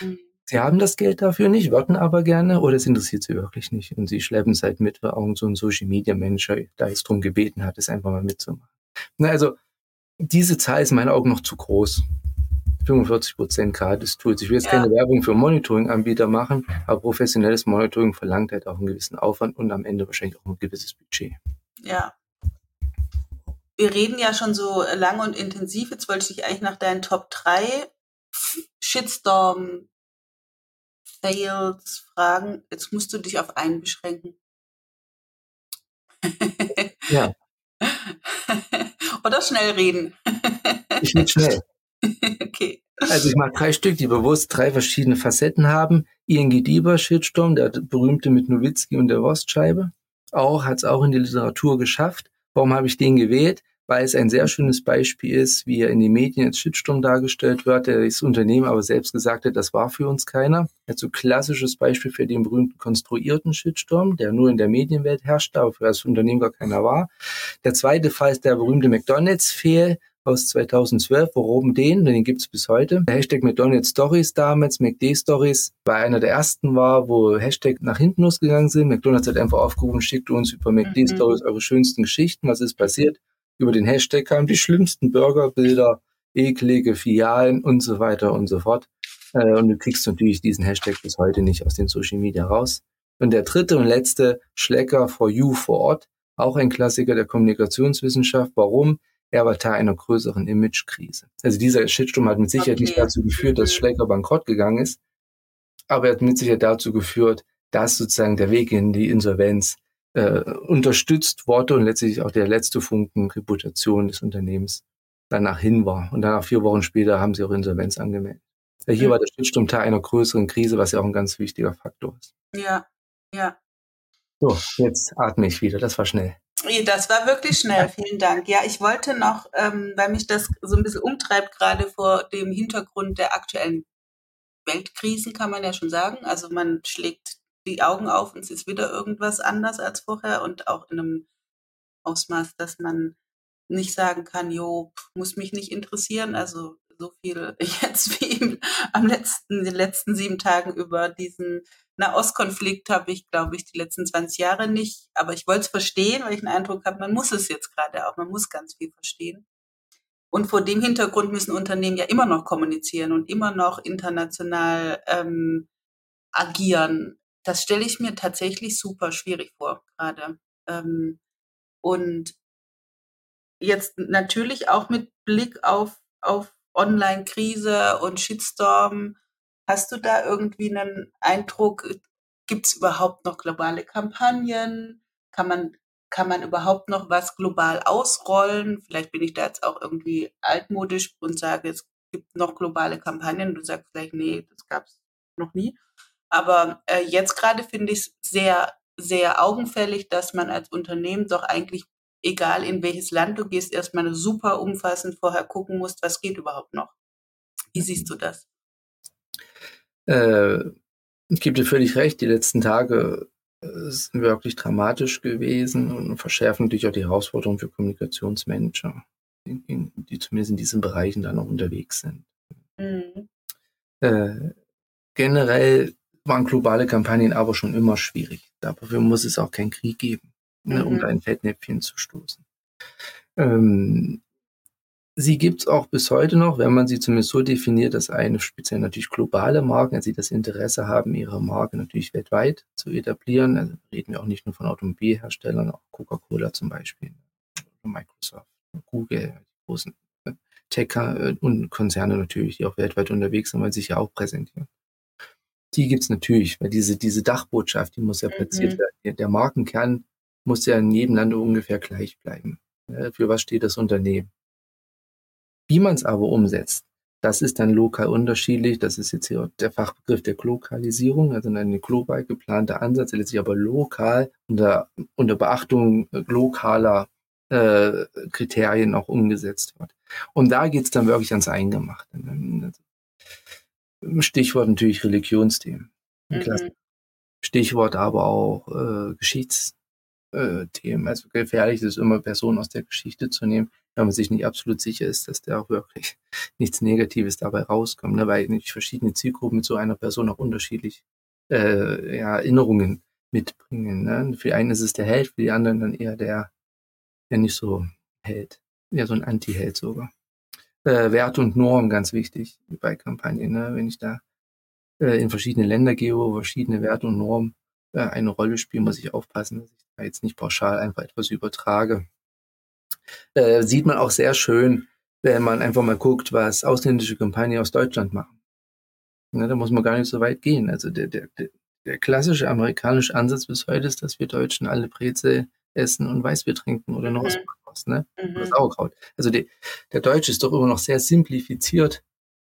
Mhm. Sie haben das Geld dafür nicht, würden aber gerne oder es interessiert Sie wirklich nicht. Und Sie schleppen es halt mit, weil auch so ein Social Media Manager da jetzt drum gebeten hat, es einfach mal mitzumachen. Na, also, diese Zahl ist in meinen Augen noch zu groß. 45 Prozent gratis Tools. Ich will jetzt ja. keine Werbung für Monitoring-Anbieter machen, aber professionelles Monitoring verlangt halt auch einen gewissen Aufwand und am Ende wahrscheinlich auch ein gewisses Budget. Ja. Wir reden ja schon so lang und intensiv. Jetzt wollte ich dich eigentlich nach deinen Top 3 Shitstorm Fails fragen. Jetzt musst du dich auf einen beschränken. ja. Oder schnell reden. ich will schnell. okay. Also ich mache drei Stück, die bewusst drei verschiedene Facetten haben. ING Dieber, Shitstorm, der berühmte mit Nowitzki und der Wurstscheibe. Auch, hat es auch in die Literatur geschafft. Warum habe ich den gewählt? weil es ein sehr schönes Beispiel ist, wie er in den Medien als Shitstorm dargestellt wird, der das Unternehmen aber selbst gesagt hat, das war für uns keiner. Also klassisches Beispiel für den berühmten konstruierten Shitstorm, der nur in der Medienwelt herrschte, aber für das Unternehmen gar keiner war. Der zweite Fall ist der berühmte McDonalds-Fehl, aus 2012, worum den, den gibt's bis heute. Der Hashtag McDonald's Stories damals, McD Stories, war einer der ersten war, wo Hashtag nach hinten losgegangen sind. McDonald's hat einfach aufgerufen, schickt uns über McD mhm. Stories eure schönsten Geschichten. Was ist passiert? Über den Hashtag kamen die schlimmsten Burgerbilder, eklige Filialen und so weiter und so fort. Äh, und du kriegst natürlich diesen Hashtag bis heute nicht aus den Social Media raus. Und der dritte und letzte, Schlecker for You vor Ort, auch ein Klassiker der Kommunikationswissenschaft. Warum? Er war Teil einer größeren Imagekrise. Also dieser Shitstorm hat mit Sicherheit okay. nicht dazu geführt, dass Schlecker bankrott gegangen ist, aber er hat mit Sicherheit dazu geführt, dass sozusagen der Weg in die Insolvenz äh, unterstützt wurde und letztlich auch der letzte Funken Reputation des Unternehmens danach hin war. Und danach vier Wochen später haben sie auch Insolvenz angemeldet. Ja, hier mhm. war der Shitstorm Teil einer größeren Krise, was ja auch ein ganz wichtiger Faktor ist. Ja, ja. So, jetzt atme ich wieder. Das war schnell. Das war wirklich schnell, vielen Dank. Ja, ich wollte noch, ähm, weil mich das so ein bisschen umtreibt, gerade vor dem Hintergrund der aktuellen Weltkrisen, kann man ja schon sagen. Also man schlägt die Augen auf und es ist wieder irgendwas anders als vorher und auch in einem Ausmaß, dass man nicht sagen kann, jo, muss mich nicht interessieren. Also so viel jetzt wie am letzten, den letzten sieben Tagen über diesen Nahostkonflikt habe ich, glaube ich, die letzten 20 Jahre nicht. Aber ich wollte es verstehen, weil ich den Eindruck habe, man muss es jetzt gerade auch, man muss ganz viel verstehen. Und vor dem Hintergrund müssen Unternehmen ja immer noch kommunizieren und immer noch international ähm, agieren das stelle ich mir tatsächlich super schwierig vor gerade. Ähm, und jetzt natürlich auch mit Blick auf, auf Online-Krise und Shitstorm, hast du da irgendwie einen Eindruck, gibt es überhaupt noch globale Kampagnen? Kann man, kann man überhaupt noch was global ausrollen? Vielleicht bin ich da jetzt auch irgendwie altmodisch und sage, es gibt noch globale Kampagnen. Du sagst vielleicht, nee, das gab es noch nie. Aber äh, jetzt gerade finde ich es sehr, sehr augenfällig, dass man als Unternehmen doch eigentlich, egal in welches Land du gehst, erstmal super umfassend vorher gucken musst, was geht überhaupt noch. Wie siehst du das? Äh, ich gebe dir völlig recht, die letzten Tage äh, sind wirklich dramatisch gewesen und verschärfen natürlich auch die Herausforderungen für Kommunikationsmanager, die, die zumindest in diesen Bereichen dann auch unterwegs sind. Mhm. Äh, generell waren globale Kampagnen aber schon immer schwierig. Dafür muss es auch keinen Krieg geben, ne, um mhm. da ein Fettnäpfchen zu stoßen. Ähm, sie gibt es auch bis heute noch, wenn man sie zumindest so definiert, dass eine speziell natürlich globale Marken, also sie das Interesse haben, ihre Marke natürlich weltweit zu etablieren. Also reden wir auch nicht nur von Automobilherstellern, auch Coca-Cola zum Beispiel, Microsoft, Google, großen Tech- äh, und Konzerne natürlich, die auch weltweit unterwegs sind, weil sie sich ja auch präsentieren die gibt's natürlich, weil diese, diese Dachbotschaft, die muss ja platziert mhm. werden. Der Markenkern muss ja in jedem Land ungefähr gleich bleiben. Für was steht das Unternehmen? Wie man es aber umsetzt, das ist dann lokal unterschiedlich. Das ist jetzt hier der Fachbegriff der Lokalisierung, also ein global geplanter Ansatz, der letztlich aber lokal unter, unter Beachtung lokaler äh, Kriterien auch umgesetzt wird. Und da geht's dann wirklich ans Eingemachte. Stichwort natürlich Religionsthemen. Mhm. Stichwort aber auch äh, Geschichtsthemen. Also gefährlich ist es immer, Personen aus der Geschichte zu nehmen, wenn man sich nicht absolut sicher ist, dass da auch wirklich nichts Negatives dabei rauskommt. Ne? Weil nicht verschiedene Zielgruppen mit so einer Person auch unterschiedlich äh, ja, Erinnerungen mitbringen. Ne? Für einen ist es der Held, für die anderen dann eher der, der nicht so Held. Ja, so ein Anti-Held sogar äh, Wert und Norm ganz wichtig bei Kampagnen. Ne? Wenn ich da äh, in verschiedene Länder gehe, wo verschiedene Werte und Normen äh, eine Rolle spielen, muss ich aufpassen, dass ich da jetzt nicht pauschal einfach etwas übertrage. Äh, sieht man auch sehr schön, wenn man einfach mal guckt, was ausländische Kampagnen aus Deutschland machen. Ne, da muss man gar nicht so weit gehen. Also der, der, der klassische amerikanische Ansatz bis heute ist, dass wir Deutschen alle Brezel essen und Weißbier trinken oder noch mhm. was, ne? Mhm. Oder Sauerkraut. Also die, der Deutsche ist doch immer noch sehr simplifiziert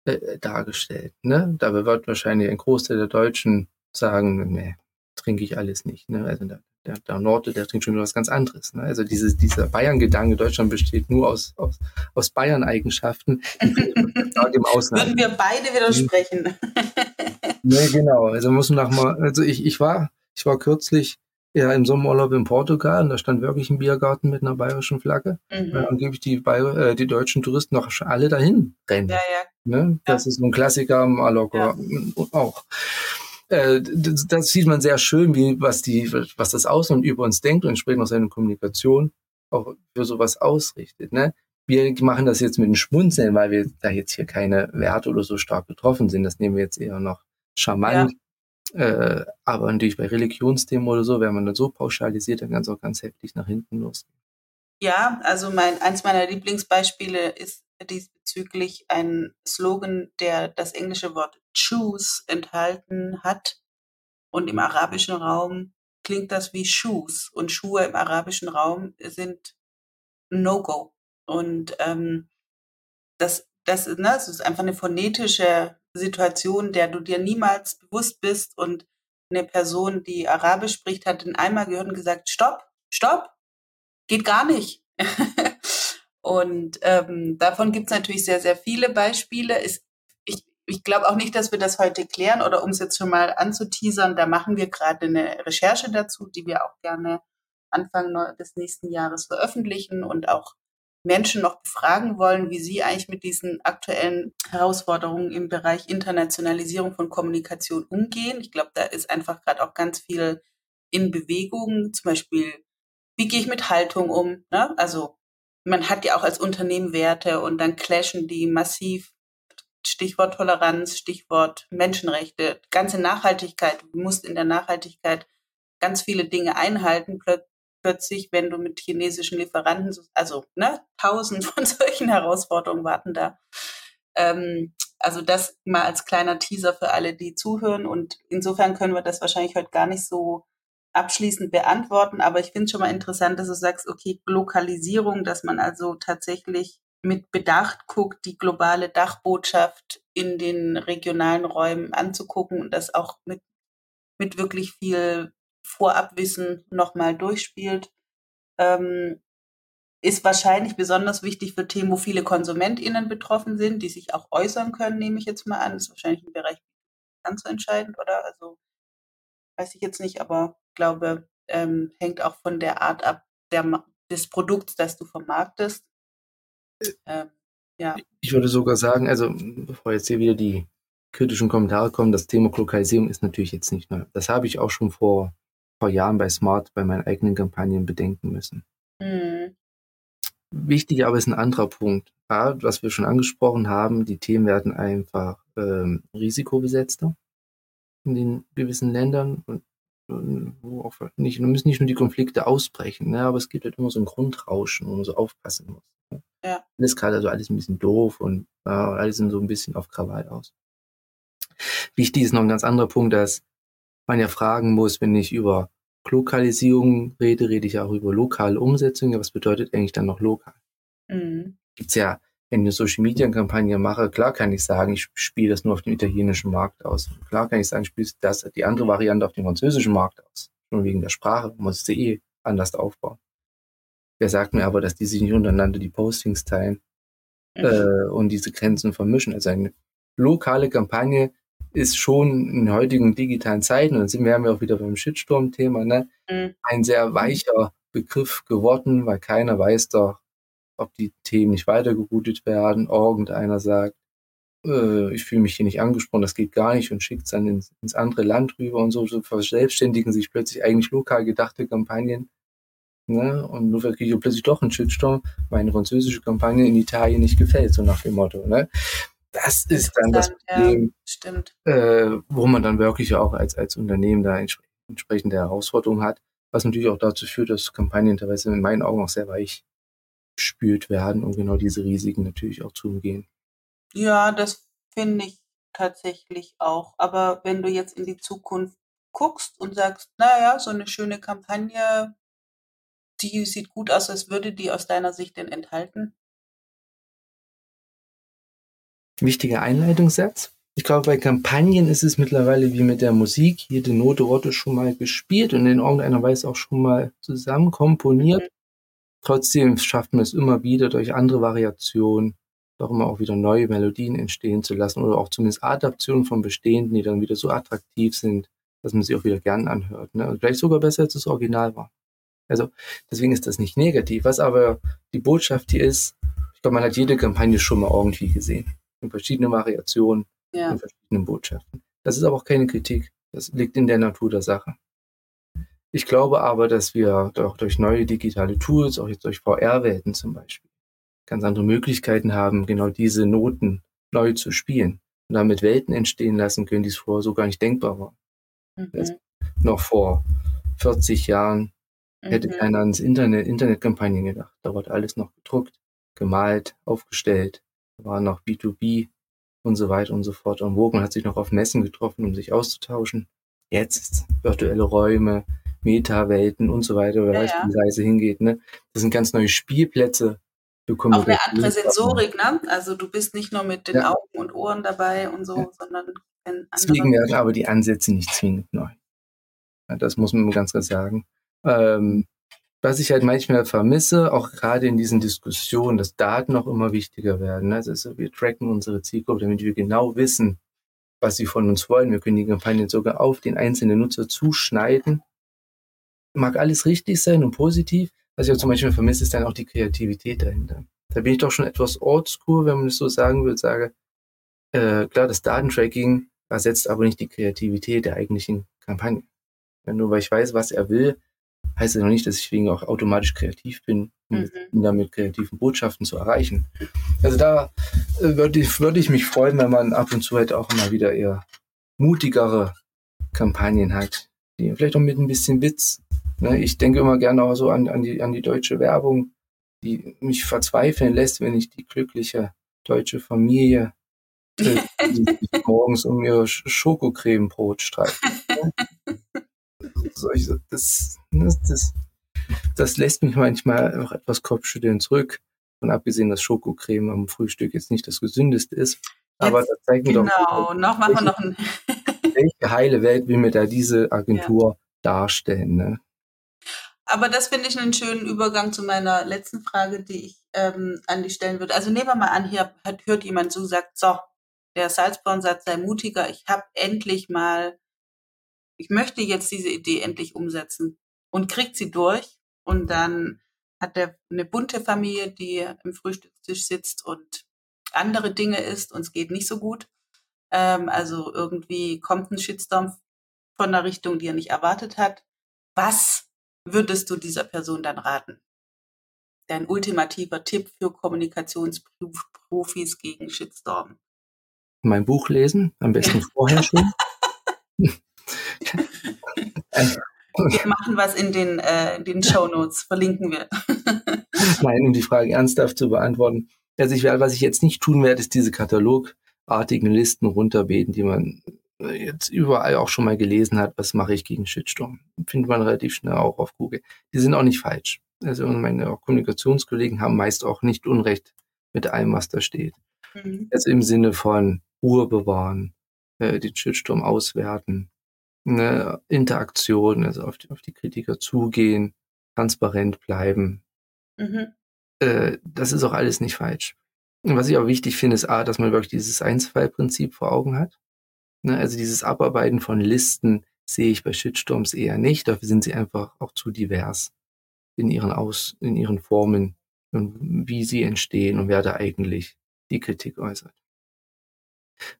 äh, dargestellt, ne? Dabei wird wahrscheinlich ein Großteil der Deutschen sagen, nee, trinke ich alles nicht, ne? Also da der, der Norde, der trinkt schon wieder was ganz anderes. Ne? Also diese, dieser Bayern-Gedanke, Deutschland besteht nur aus, aus, aus Bayern-Eigenschaften. im Ausland. Würden wir beide widersprechen. ne, genau. Also muss man mal, also ich, ich war, ich war kürzlich ja im Sommerurlaub in Portugal und da stand wirklich ein Biergarten mit einer bayerischen Flagge. Mhm. Weil angeblich die, Bayer, äh, die deutschen Touristen noch alle dahin rennen. Ja, ja. Ne? Das ja. ist ein Klassiker am Mallorca ja. auch. Äh, das, das, sieht man sehr schön, wie was die, was das Ausland über uns denkt und entsprechend auch seine Kommunikation auch für sowas ausrichtet. Ne? Wir machen das jetzt mit einem Schmunzeln, weil wir da jetzt hier keine Werte oder so stark betroffen sind. Das nehmen wir jetzt eher noch charmant. Ja. Äh, aber natürlich bei Religionsthemen oder so, wenn man das so pauschalisiert, dann kann es auch ganz heftig nach hinten losgehen. Ja, also mein, eins meiner Lieblingsbeispiele ist diesbezüglich ein Slogan, der das englische Wort choose enthalten hat. Und im arabischen Raum klingt das wie Shoes. Und Schuhe im arabischen Raum sind No-Go. Und ähm, das, das, ne, das ist einfach eine phonetische Situation, der du dir niemals bewusst bist. Und eine Person, die Arabisch spricht, hat in einmal gehört und gesagt, stopp, stopp, geht gar nicht. Und ähm, davon gibt es natürlich sehr, sehr viele Beispiele. Ich ich glaube auch nicht, dass wir das heute klären oder um es jetzt schon mal anzuteasern, da machen wir gerade eine Recherche dazu, die wir auch gerne Anfang des nächsten Jahres veröffentlichen und auch Menschen noch befragen wollen, wie sie eigentlich mit diesen aktuellen Herausforderungen im Bereich Internationalisierung von Kommunikation umgehen. Ich glaube, da ist einfach gerade auch ganz viel in Bewegung. Zum Beispiel, wie gehe ich mit Haltung um? Ne? Also man hat ja auch als Unternehmen Werte und dann clashen die massiv. Stichwort Toleranz, Stichwort Menschenrechte, ganze Nachhaltigkeit. Du musst in der Nachhaltigkeit ganz viele Dinge einhalten. Plö plötzlich, wenn du mit chinesischen Lieferanten, also ne, tausend von solchen Herausforderungen warten da. Ähm, also das mal als kleiner Teaser für alle, die zuhören. Und insofern können wir das wahrscheinlich heute gar nicht so abschließend beantworten, aber ich finde es schon mal interessant, dass du sagst, okay, Lokalisierung, dass man also tatsächlich mit Bedacht guckt, die globale Dachbotschaft in den regionalen Räumen anzugucken und das auch mit, mit wirklich viel Vorabwissen nochmal durchspielt, ähm, ist wahrscheinlich besonders wichtig für Themen, wo viele KonsumentInnen betroffen sind, die sich auch äußern können, nehme ich jetzt mal an. Das ist wahrscheinlich ein Bereich ganz so entscheidend, oder? Also weiß ich jetzt nicht, aber glaube, ähm, hängt auch von der Art ab der, des Produkts, das du vermarktest. Ähm, ja. Ich würde sogar sagen, also bevor jetzt hier wieder die kritischen Kommentare kommen, das Thema Lokalisierung ist natürlich jetzt nicht neu. Das habe ich auch schon vor vor Jahren bei Smart bei meinen eigenen Kampagnen bedenken müssen. Mhm. Wichtig aber ist ein anderer Punkt. Ja, was wir schon angesprochen haben, die Themen werden einfach ähm, risikobesetzter in den gewissen Ländern und wo auch nicht, müssen nicht nur die Konflikte ausbrechen, ne, aber es gibt halt immer so ein Grundrauschen, wo man so aufpassen muss. Ne? Ja. Alles gerade also alles ein bisschen doof und äh, alles sind so ein bisschen auf Krawall aus. Wichtig ist noch ein ganz anderer Punkt, dass man ja fragen muss, wenn ich über Lokalisierung rede, rede ich auch über lokale Umsetzung. Ja, was bedeutet eigentlich dann noch lokal? Mhm. Gibt's ja wenn ich eine Social Media Kampagne mache, klar kann ich sagen, ich spiele das nur auf dem italienischen Markt aus. Klar kann ich sagen, ich spiele das, die andere Variante auf dem französischen Markt aus. Schon wegen der Sprache, muss sie eh anders aufbauen. Wer sagt mir aber, dass die sich nicht untereinander die Postings teilen äh, und diese Grenzen vermischen? Also eine lokale Kampagne ist schon in heutigen digitalen Zeiten, und dann sind wir ja auch wieder beim Shitstorm-Thema, ne, mhm. ein sehr weicher Begriff geworden, weil keiner weiß doch, ob die Themen nicht weitergeroutet werden. Irgendeiner sagt, äh, ich fühle mich hier nicht angesprochen, das geht gar nicht und schickt es dann ins, ins, andere Land rüber und so, so verselbstständigen sich plötzlich eigentlich lokal gedachte Kampagnen. Ne? Und nur kriege ich plötzlich doch einen Shitstorm, meine französische Kampagne in Italien nicht gefällt, so nach dem Motto. Ne? Das ist dann das Problem, ja, äh, wo man dann wirklich auch als, als Unternehmen da entsprechende Herausforderungen hat, was natürlich auch dazu führt, dass Kampagneninteresse in meinen Augen auch sehr weich gespült werden, um genau diese Risiken natürlich auch zu umgehen. Ja, das finde ich tatsächlich auch. Aber wenn du jetzt in die Zukunft guckst und sagst, naja, so eine schöne Kampagne, die sieht gut aus, als würde die aus deiner Sicht denn enthalten? Wichtiger Einleitungssatz. Ich glaube, bei Kampagnen ist es mittlerweile wie mit der Musik. Jede Note wurde schon mal gespielt und in irgendeiner Weise auch schon mal zusammen komponiert. Mhm. Trotzdem schafft man es immer wieder durch andere Variationen, doch immer auch wieder neue Melodien entstehen zu lassen oder auch zumindest Adaptionen von bestehenden, die dann wieder so attraktiv sind, dass man sie auch wieder gern anhört. Ne? Und vielleicht sogar besser als das Original war. Also deswegen ist das nicht negativ. Was aber die Botschaft hier ist, ich glaube, man hat jede Kampagne schon mal irgendwie gesehen. In verschiedenen Variationen, ja. in verschiedenen Botschaften. Das ist aber auch keine Kritik. Das liegt in der Natur der Sache. Ich glaube aber, dass wir auch durch neue digitale Tools, auch jetzt durch VR-Welten zum Beispiel, ganz andere Möglichkeiten haben, genau diese Noten neu zu spielen und damit Welten entstehen lassen können, die es vorher so gar nicht denkbar waren. Mhm. Noch vor 40 Jahren hätte mhm. keiner ans Internet, Internetkampagnen gedacht. Da wurde alles noch gedruckt, gemalt, aufgestellt. Da war noch B2B und so weiter und so fort. Und wo man hat sich noch auf Messen getroffen, um sich auszutauschen. Jetzt virtuelle Räume, Meta-Welten und so weiter, oder ja, weiß, ja. wie die Reise hingeht. Ne? Das sind ganz neue Spielplätze. Auch eine andere Sensorik, ne? Also du bist nicht nur mit den ja. Augen und Ohren dabei und so, sondern Deswegen werden aber die Ansätze nicht zwingend neu. Das muss man ganz klar sagen. Ähm, was ich halt manchmal vermisse, auch gerade in diesen Diskussionen, dass Daten auch immer wichtiger werden. Ne? Also wir tracken unsere Zielgruppe, damit wir genau wissen, was sie von uns wollen. Wir können die Kampagnen sogar auf den einzelnen Nutzer zuschneiden mag alles richtig sein und positiv. Was ich auch zum Beispiel vermisse, ist dann auch die Kreativität dahinter. Da bin ich doch schon etwas oldschool, wenn man das so sagen will, sage, äh, klar, das Datentracking ersetzt aber nicht die Kreativität der eigentlichen Kampagne. Ja, nur weil ich weiß, was er will, heißt das noch nicht, dass ich wegen auch automatisch kreativ bin, um mhm. damit kreativen Botschaften zu erreichen. Also da äh, würde ich, würde ich mich freuen, wenn man ab und zu halt auch immer wieder eher mutigere Kampagnen hat, die vielleicht auch mit ein bisschen Witz Ne, ich denke immer gerne auch so an, an, die, an die deutsche Werbung, die mich verzweifeln lässt, wenn ich die glückliche deutsche Familie die morgens um ihr Schokocremebrot streicht. Ne? das, das, das, das lässt mich manchmal auch etwas Kopfschütteln zurück. Und abgesehen, dass Schokocreme am Frühstück jetzt nicht das gesündeste ist. Aber das zeigt mir genau, doch, noch machen wir noch ein welche heile Welt will mir da diese Agentur ja. darstellen. Ne? Aber das finde ich einen schönen Übergang zu meiner letzten Frage, die ich ähm, an dich stellen würde. Also nehmen wir mal an, hier hat, hört jemand zu, sagt, so, der Salzborn-Satz sei mutiger, ich habe endlich mal, ich möchte jetzt diese Idee endlich umsetzen und kriegt sie durch und dann hat er eine bunte Familie, die im Frühstückstisch sitzt und andere Dinge isst und es geht nicht so gut. Ähm, also irgendwie kommt ein Shitstorm von einer Richtung, die er nicht erwartet hat. Was würdest du dieser Person dann raten? Dein ultimativer Tipp für Kommunikationsprofis gegen Shitstorm. Mein Buch lesen, am besten vorher schon. wir machen was in den, äh, den Show Notes, verlinken wir. Nein, um die Frage ernsthaft zu beantworten. Also ich was ich jetzt nicht tun werde, ist diese katalogartigen Listen runterbeten, die man jetzt überall auch schon mal gelesen hat, was mache ich gegen Shitstorm. Findet man relativ schnell auch auf Google. Die sind auch nicht falsch. Also meine Kommunikationskollegen haben meist auch nicht Unrecht mit allem, was da steht. Mhm. Also im Sinne von Ruhe bewahren, äh, den Shitstorm auswerten, eine Interaktion, also auf die, auf die Kritiker zugehen, transparent bleiben. Mhm. Äh, das ist auch alles nicht falsch. Was ich auch wichtig finde, ist A, dass man wirklich dieses Einzelfallprinzip vor Augen hat. Ne, also dieses Abarbeiten von Listen sehe ich bei Shitstorms eher nicht. Dafür sind sie einfach auch zu divers in ihren Aus, in ihren Formen und wie sie entstehen und wer da eigentlich die Kritik äußert.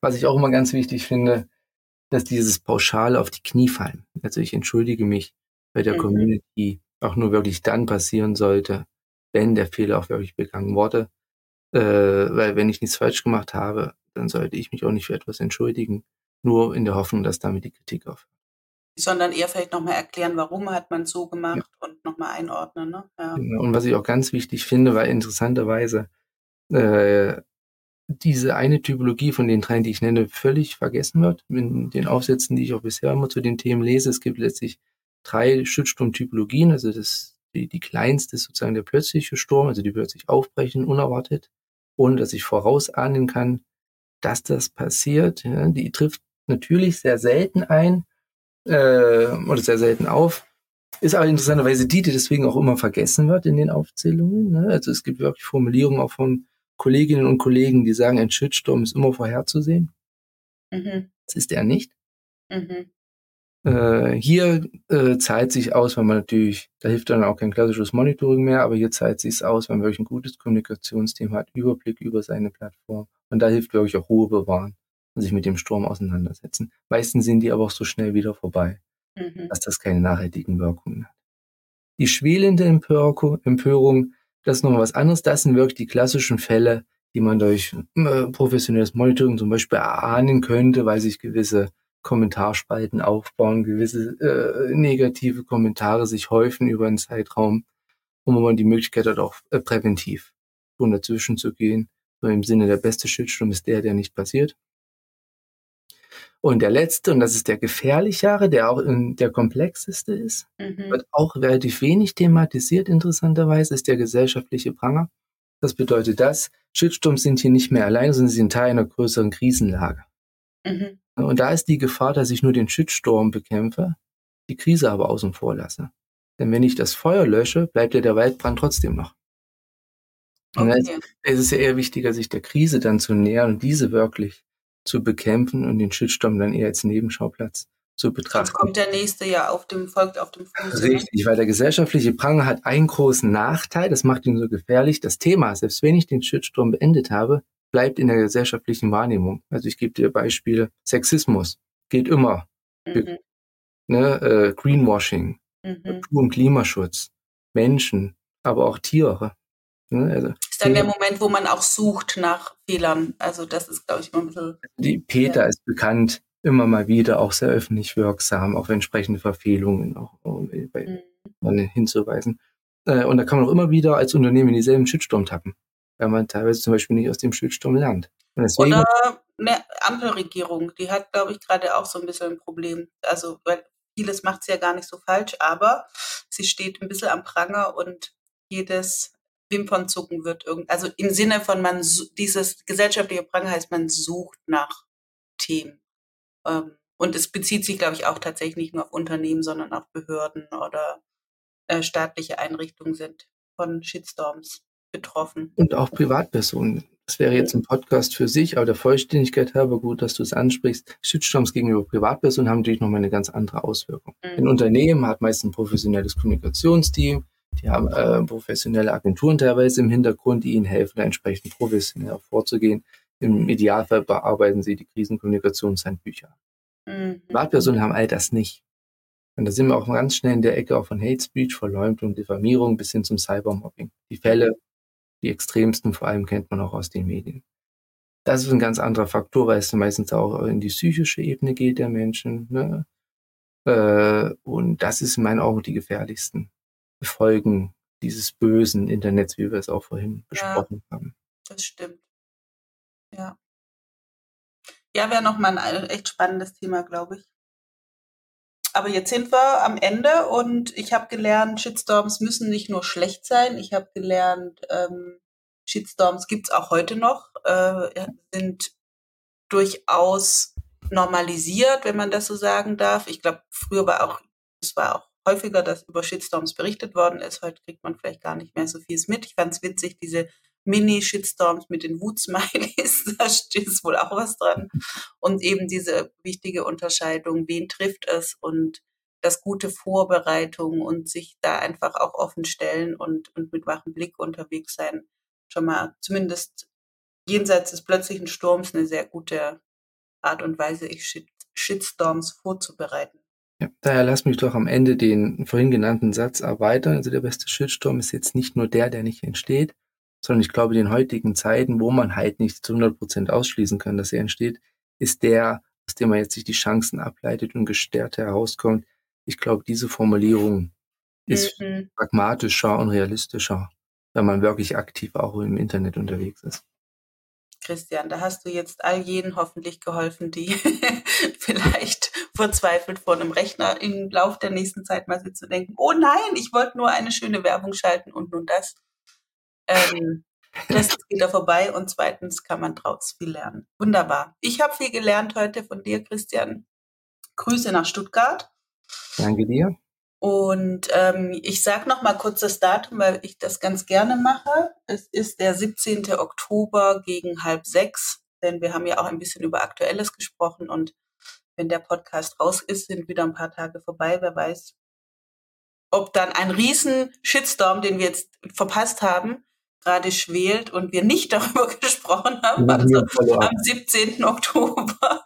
Was ich auch immer ganz wichtig finde, dass dieses pauschal auf die Knie fallen. Also ich entschuldige mich bei der mhm. Community auch nur wirklich dann passieren sollte, wenn der Fehler auch wirklich begangen wurde. Äh, weil wenn ich nichts falsch gemacht habe, dann sollte ich mich auch nicht für etwas entschuldigen nur in der Hoffnung, dass damit die Kritik aufhört. Sondern eher vielleicht nochmal erklären, warum hat man es so gemacht ja. und nochmal einordnen. Ne? Ja. Genau. Und was ich auch ganz wichtig finde, weil interessanterweise äh, diese eine Typologie von den dreien, die ich nenne, völlig vergessen wird. In den Aufsätzen, die ich auch bisher immer zu den Themen lese, es gibt letztlich drei Schutzsturmtypologien. Also das, die, die kleinste ist sozusagen der plötzliche Sturm, also die plötzlich aufbrechen, unerwartet, ohne dass ich vorausahnen kann, dass das passiert. Ja, die trifft natürlich sehr selten ein äh, oder sehr selten auf. Ist aber interessanterweise die, die deswegen auch immer vergessen wird in den Aufzählungen. Ne? Also es gibt wirklich Formulierungen auch von Kolleginnen und Kollegen, die sagen, ein Shitstorm ist immer vorherzusehen. Mhm. Das ist er nicht. Mhm. Äh, hier äh, zahlt sich aus, wenn man natürlich, da hilft dann auch kein klassisches Monitoring mehr, aber hier zahlt sich aus, wenn man wirklich ein gutes Kommunikationsteam hat, Überblick über seine Plattform. Und da hilft wirklich auch Ruhe bewahren und sich mit dem Sturm auseinandersetzen. Meistens sind die aber auch so schnell wieder vorbei, mhm. dass das keine nachhaltigen Wirkungen hat. Die schwelende Empörung, das ist nochmal was anderes. Das sind wirklich die klassischen Fälle, die man durch äh, professionelles Monitoring zum Beispiel erahnen könnte, weil sich gewisse Kommentarspalten aufbauen, gewisse äh, negative Kommentare sich häufen über einen Zeitraum, und wo man die Möglichkeit hat, auch äh, präventiv schon dazwischen zu gehen. So im Sinne, der beste Schildsturm ist der, der nicht passiert. Und der letzte, und das ist der gefährlichere, der auch der komplexeste ist, mhm. wird auch relativ wenig thematisiert, interessanterweise, ist der gesellschaftliche Pranger. Das bedeutet das, Shitstorms sind hier nicht mehr allein, sondern sie sind Teil einer größeren Krisenlage. Mhm. Und da ist die Gefahr, dass ich nur den Shitstorm bekämpfe, die Krise aber außen vor lasse. Denn wenn ich das Feuer lösche, bleibt ja der Waldbrand trotzdem noch. Okay. es ist ja eher wichtiger, sich der Krise dann zu nähern und diese wirklich zu bekämpfen und den Shitstorm dann eher als Nebenschauplatz zu betrachten. Sonst kommt der nächste ja auf dem, folgt auf dem Fuß. Richtig, weil der gesellschaftliche Pranger hat einen großen Nachteil, das macht ihn so gefährlich. Das Thema, selbst wenn ich den Shitstorm beendet habe, bleibt in der gesellschaftlichen Wahrnehmung. Also ich gebe dir Beispiele. Sexismus geht immer. Mhm. Ne, äh, Greenwashing, mhm. Natur- und Klimaschutz, Menschen, aber auch Tiere. Ne, also, ist dann der Moment, wo man auch sucht nach Fehlern. Also das ist, glaube ich, immer ein bisschen. Die Peter ja. ist bekannt, immer mal wieder auch sehr öffentlich wirksam auf entsprechende Verfehlungen auch bei, mhm. hinzuweisen. Äh, und da kann man auch immer wieder als Unternehmen in dieselben Shitstorm tappen weil man teilweise zum Beispiel nicht aus dem Schildsturm lernt. Oder eine Ampelregierung, die hat, glaube ich, gerade auch so ein bisschen ein Problem. Also, weil vieles macht sie ja gar nicht so falsch, aber sie steht ein bisschen am Pranger und jedes Wimpernzucken wird irgendwie, also im Sinne von man, dieses gesellschaftliche Pranger heißt, man sucht nach Themen. Ähm, und es bezieht sich, glaube ich, auch tatsächlich nicht nur auf Unternehmen, sondern auch Behörden oder äh, staatliche Einrichtungen sind von Shitstorms betroffen. Und auch Privatpersonen. Das wäre jetzt ein Podcast für sich, aber der Vollständigkeit halber gut, dass du es ansprichst. Shitstorms gegenüber Privatpersonen haben natürlich nochmal eine ganz andere Auswirkung. Mhm. Ein Unternehmen hat meist ein professionelles Kommunikationsteam, die haben äh, professionelle Agenturen teilweise im Hintergrund, die ihnen helfen, da entsprechend professionell vorzugehen. Im Idealfall bearbeiten sie die Krisenkommunikationshandbücher. Mhm. Privatpersonen haben all das nicht. Und da sind wir auch ganz schnell in der Ecke auch von Hate Speech, Verleumdung, Diffamierung bis hin zum Cybermobbing. Die Fälle die extremsten vor allem kennt man auch aus den Medien. Das ist ein ganz anderer Faktor, weil es meistens auch in die psychische Ebene geht der Menschen. Ne? Äh, und das ist in meinen Augen die gefährlichsten Folgen dieses bösen Internets, wie wir es auch vorhin besprochen ja, haben. Das stimmt. Ja. Ja, wäre nochmal ein echt spannendes Thema, glaube ich. Aber jetzt sind wir am Ende und ich habe gelernt, Shitstorms müssen nicht nur schlecht sein. Ich habe gelernt, ähm, Shitstorms gibt's auch heute noch, äh, sind durchaus normalisiert, wenn man das so sagen darf. Ich glaube, früher war auch, es war auch häufiger, dass über Shitstorms berichtet worden ist. Heute kriegt man vielleicht gar nicht mehr so vieles mit. Ich fand es witzig, diese Mini-Shitstorms mit den Wut-Smileys, da steht wohl auch was dran. Und eben diese wichtige Unterscheidung, wen trifft es und das gute Vorbereitung und sich da einfach auch offen stellen und, und mit wachem Blick unterwegs sein, schon mal zumindest jenseits des plötzlichen Sturms eine sehr gute Art und Weise, ich Shitstorms vorzubereiten. Ja, daher lass mich doch am Ende den vorhin genannten Satz erweitern. Also der beste Shitstorm ist jetzt nicht nur der, der nicht entsteht, sondern ich glaube, in den heutigen Zeiten, wo man halt nicht zu 100 Prozent ausschließen kann, dass er entsteht, ist der, aus dem man jetzt sich die Chancen ableitet und gestärkt herauskommt. Ich glaube, diese Formulierung ist mhm. pragmatischer und realistischer, wenn man wirklich aktiv auch im Internet unterwegs ist. Christian, da hast du jetzt all jenen hoffentlich geholfen, die vielleicht verzweifelt vor einem Rechner im Lauf der nächsten Zeit mal sitzen und denken, oh nein, ich wollte nur eine schöne Werbung schalten und nun das. Ähm, Das geht da vorbei und zweitens kann man draus viel lernen. Wunderbar. Ich habe viel gelernt heute von dir, Christian. Grüße nach Stuttgart. Danke dir. Und ähm, ich sage noch mal kurz das Datum, weil ich das ganz gerne mache. Es ist der 17. Oktober gegen halb sechs, denn wir haben ja auch ein bisschen über Aktuelles gesprochen und wenn der Podcast raus ist, sind wieder ein paar Tage vorbei. Wer weiß, ob dann ein riesen Shitstorm, den wir jetzt verpasst haben, gerade schwelt und wir nicht darüber gesprochen haben, also am 17. Oktober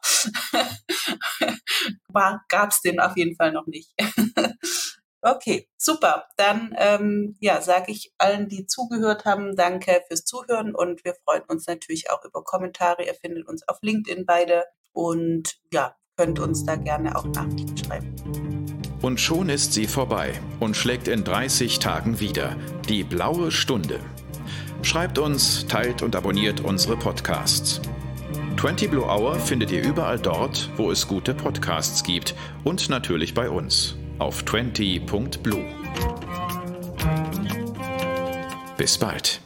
gab es den auf jeden Fall noch nicht. okay, super. Dann ähm, ja, sage ich allen, die zugehört haben, danke fürs Zuhören und wir freuen uns natürlich auch über Kommentare. Ihr findet uns auf LinkedIn beide und ja, könnt uns da gerne auch Nachrichten schreiben. Und schon ist sie vorbei und schlägt in 30 Tagen wieder. Die blaue Stunde. Schreibt uns, teilt und abonniert unsere Podcasts. 20 Blue Hour findet ihr überall dort, wo es gute Podcasts gibt und natürlich bei uns auf 20.blue. Bis bald.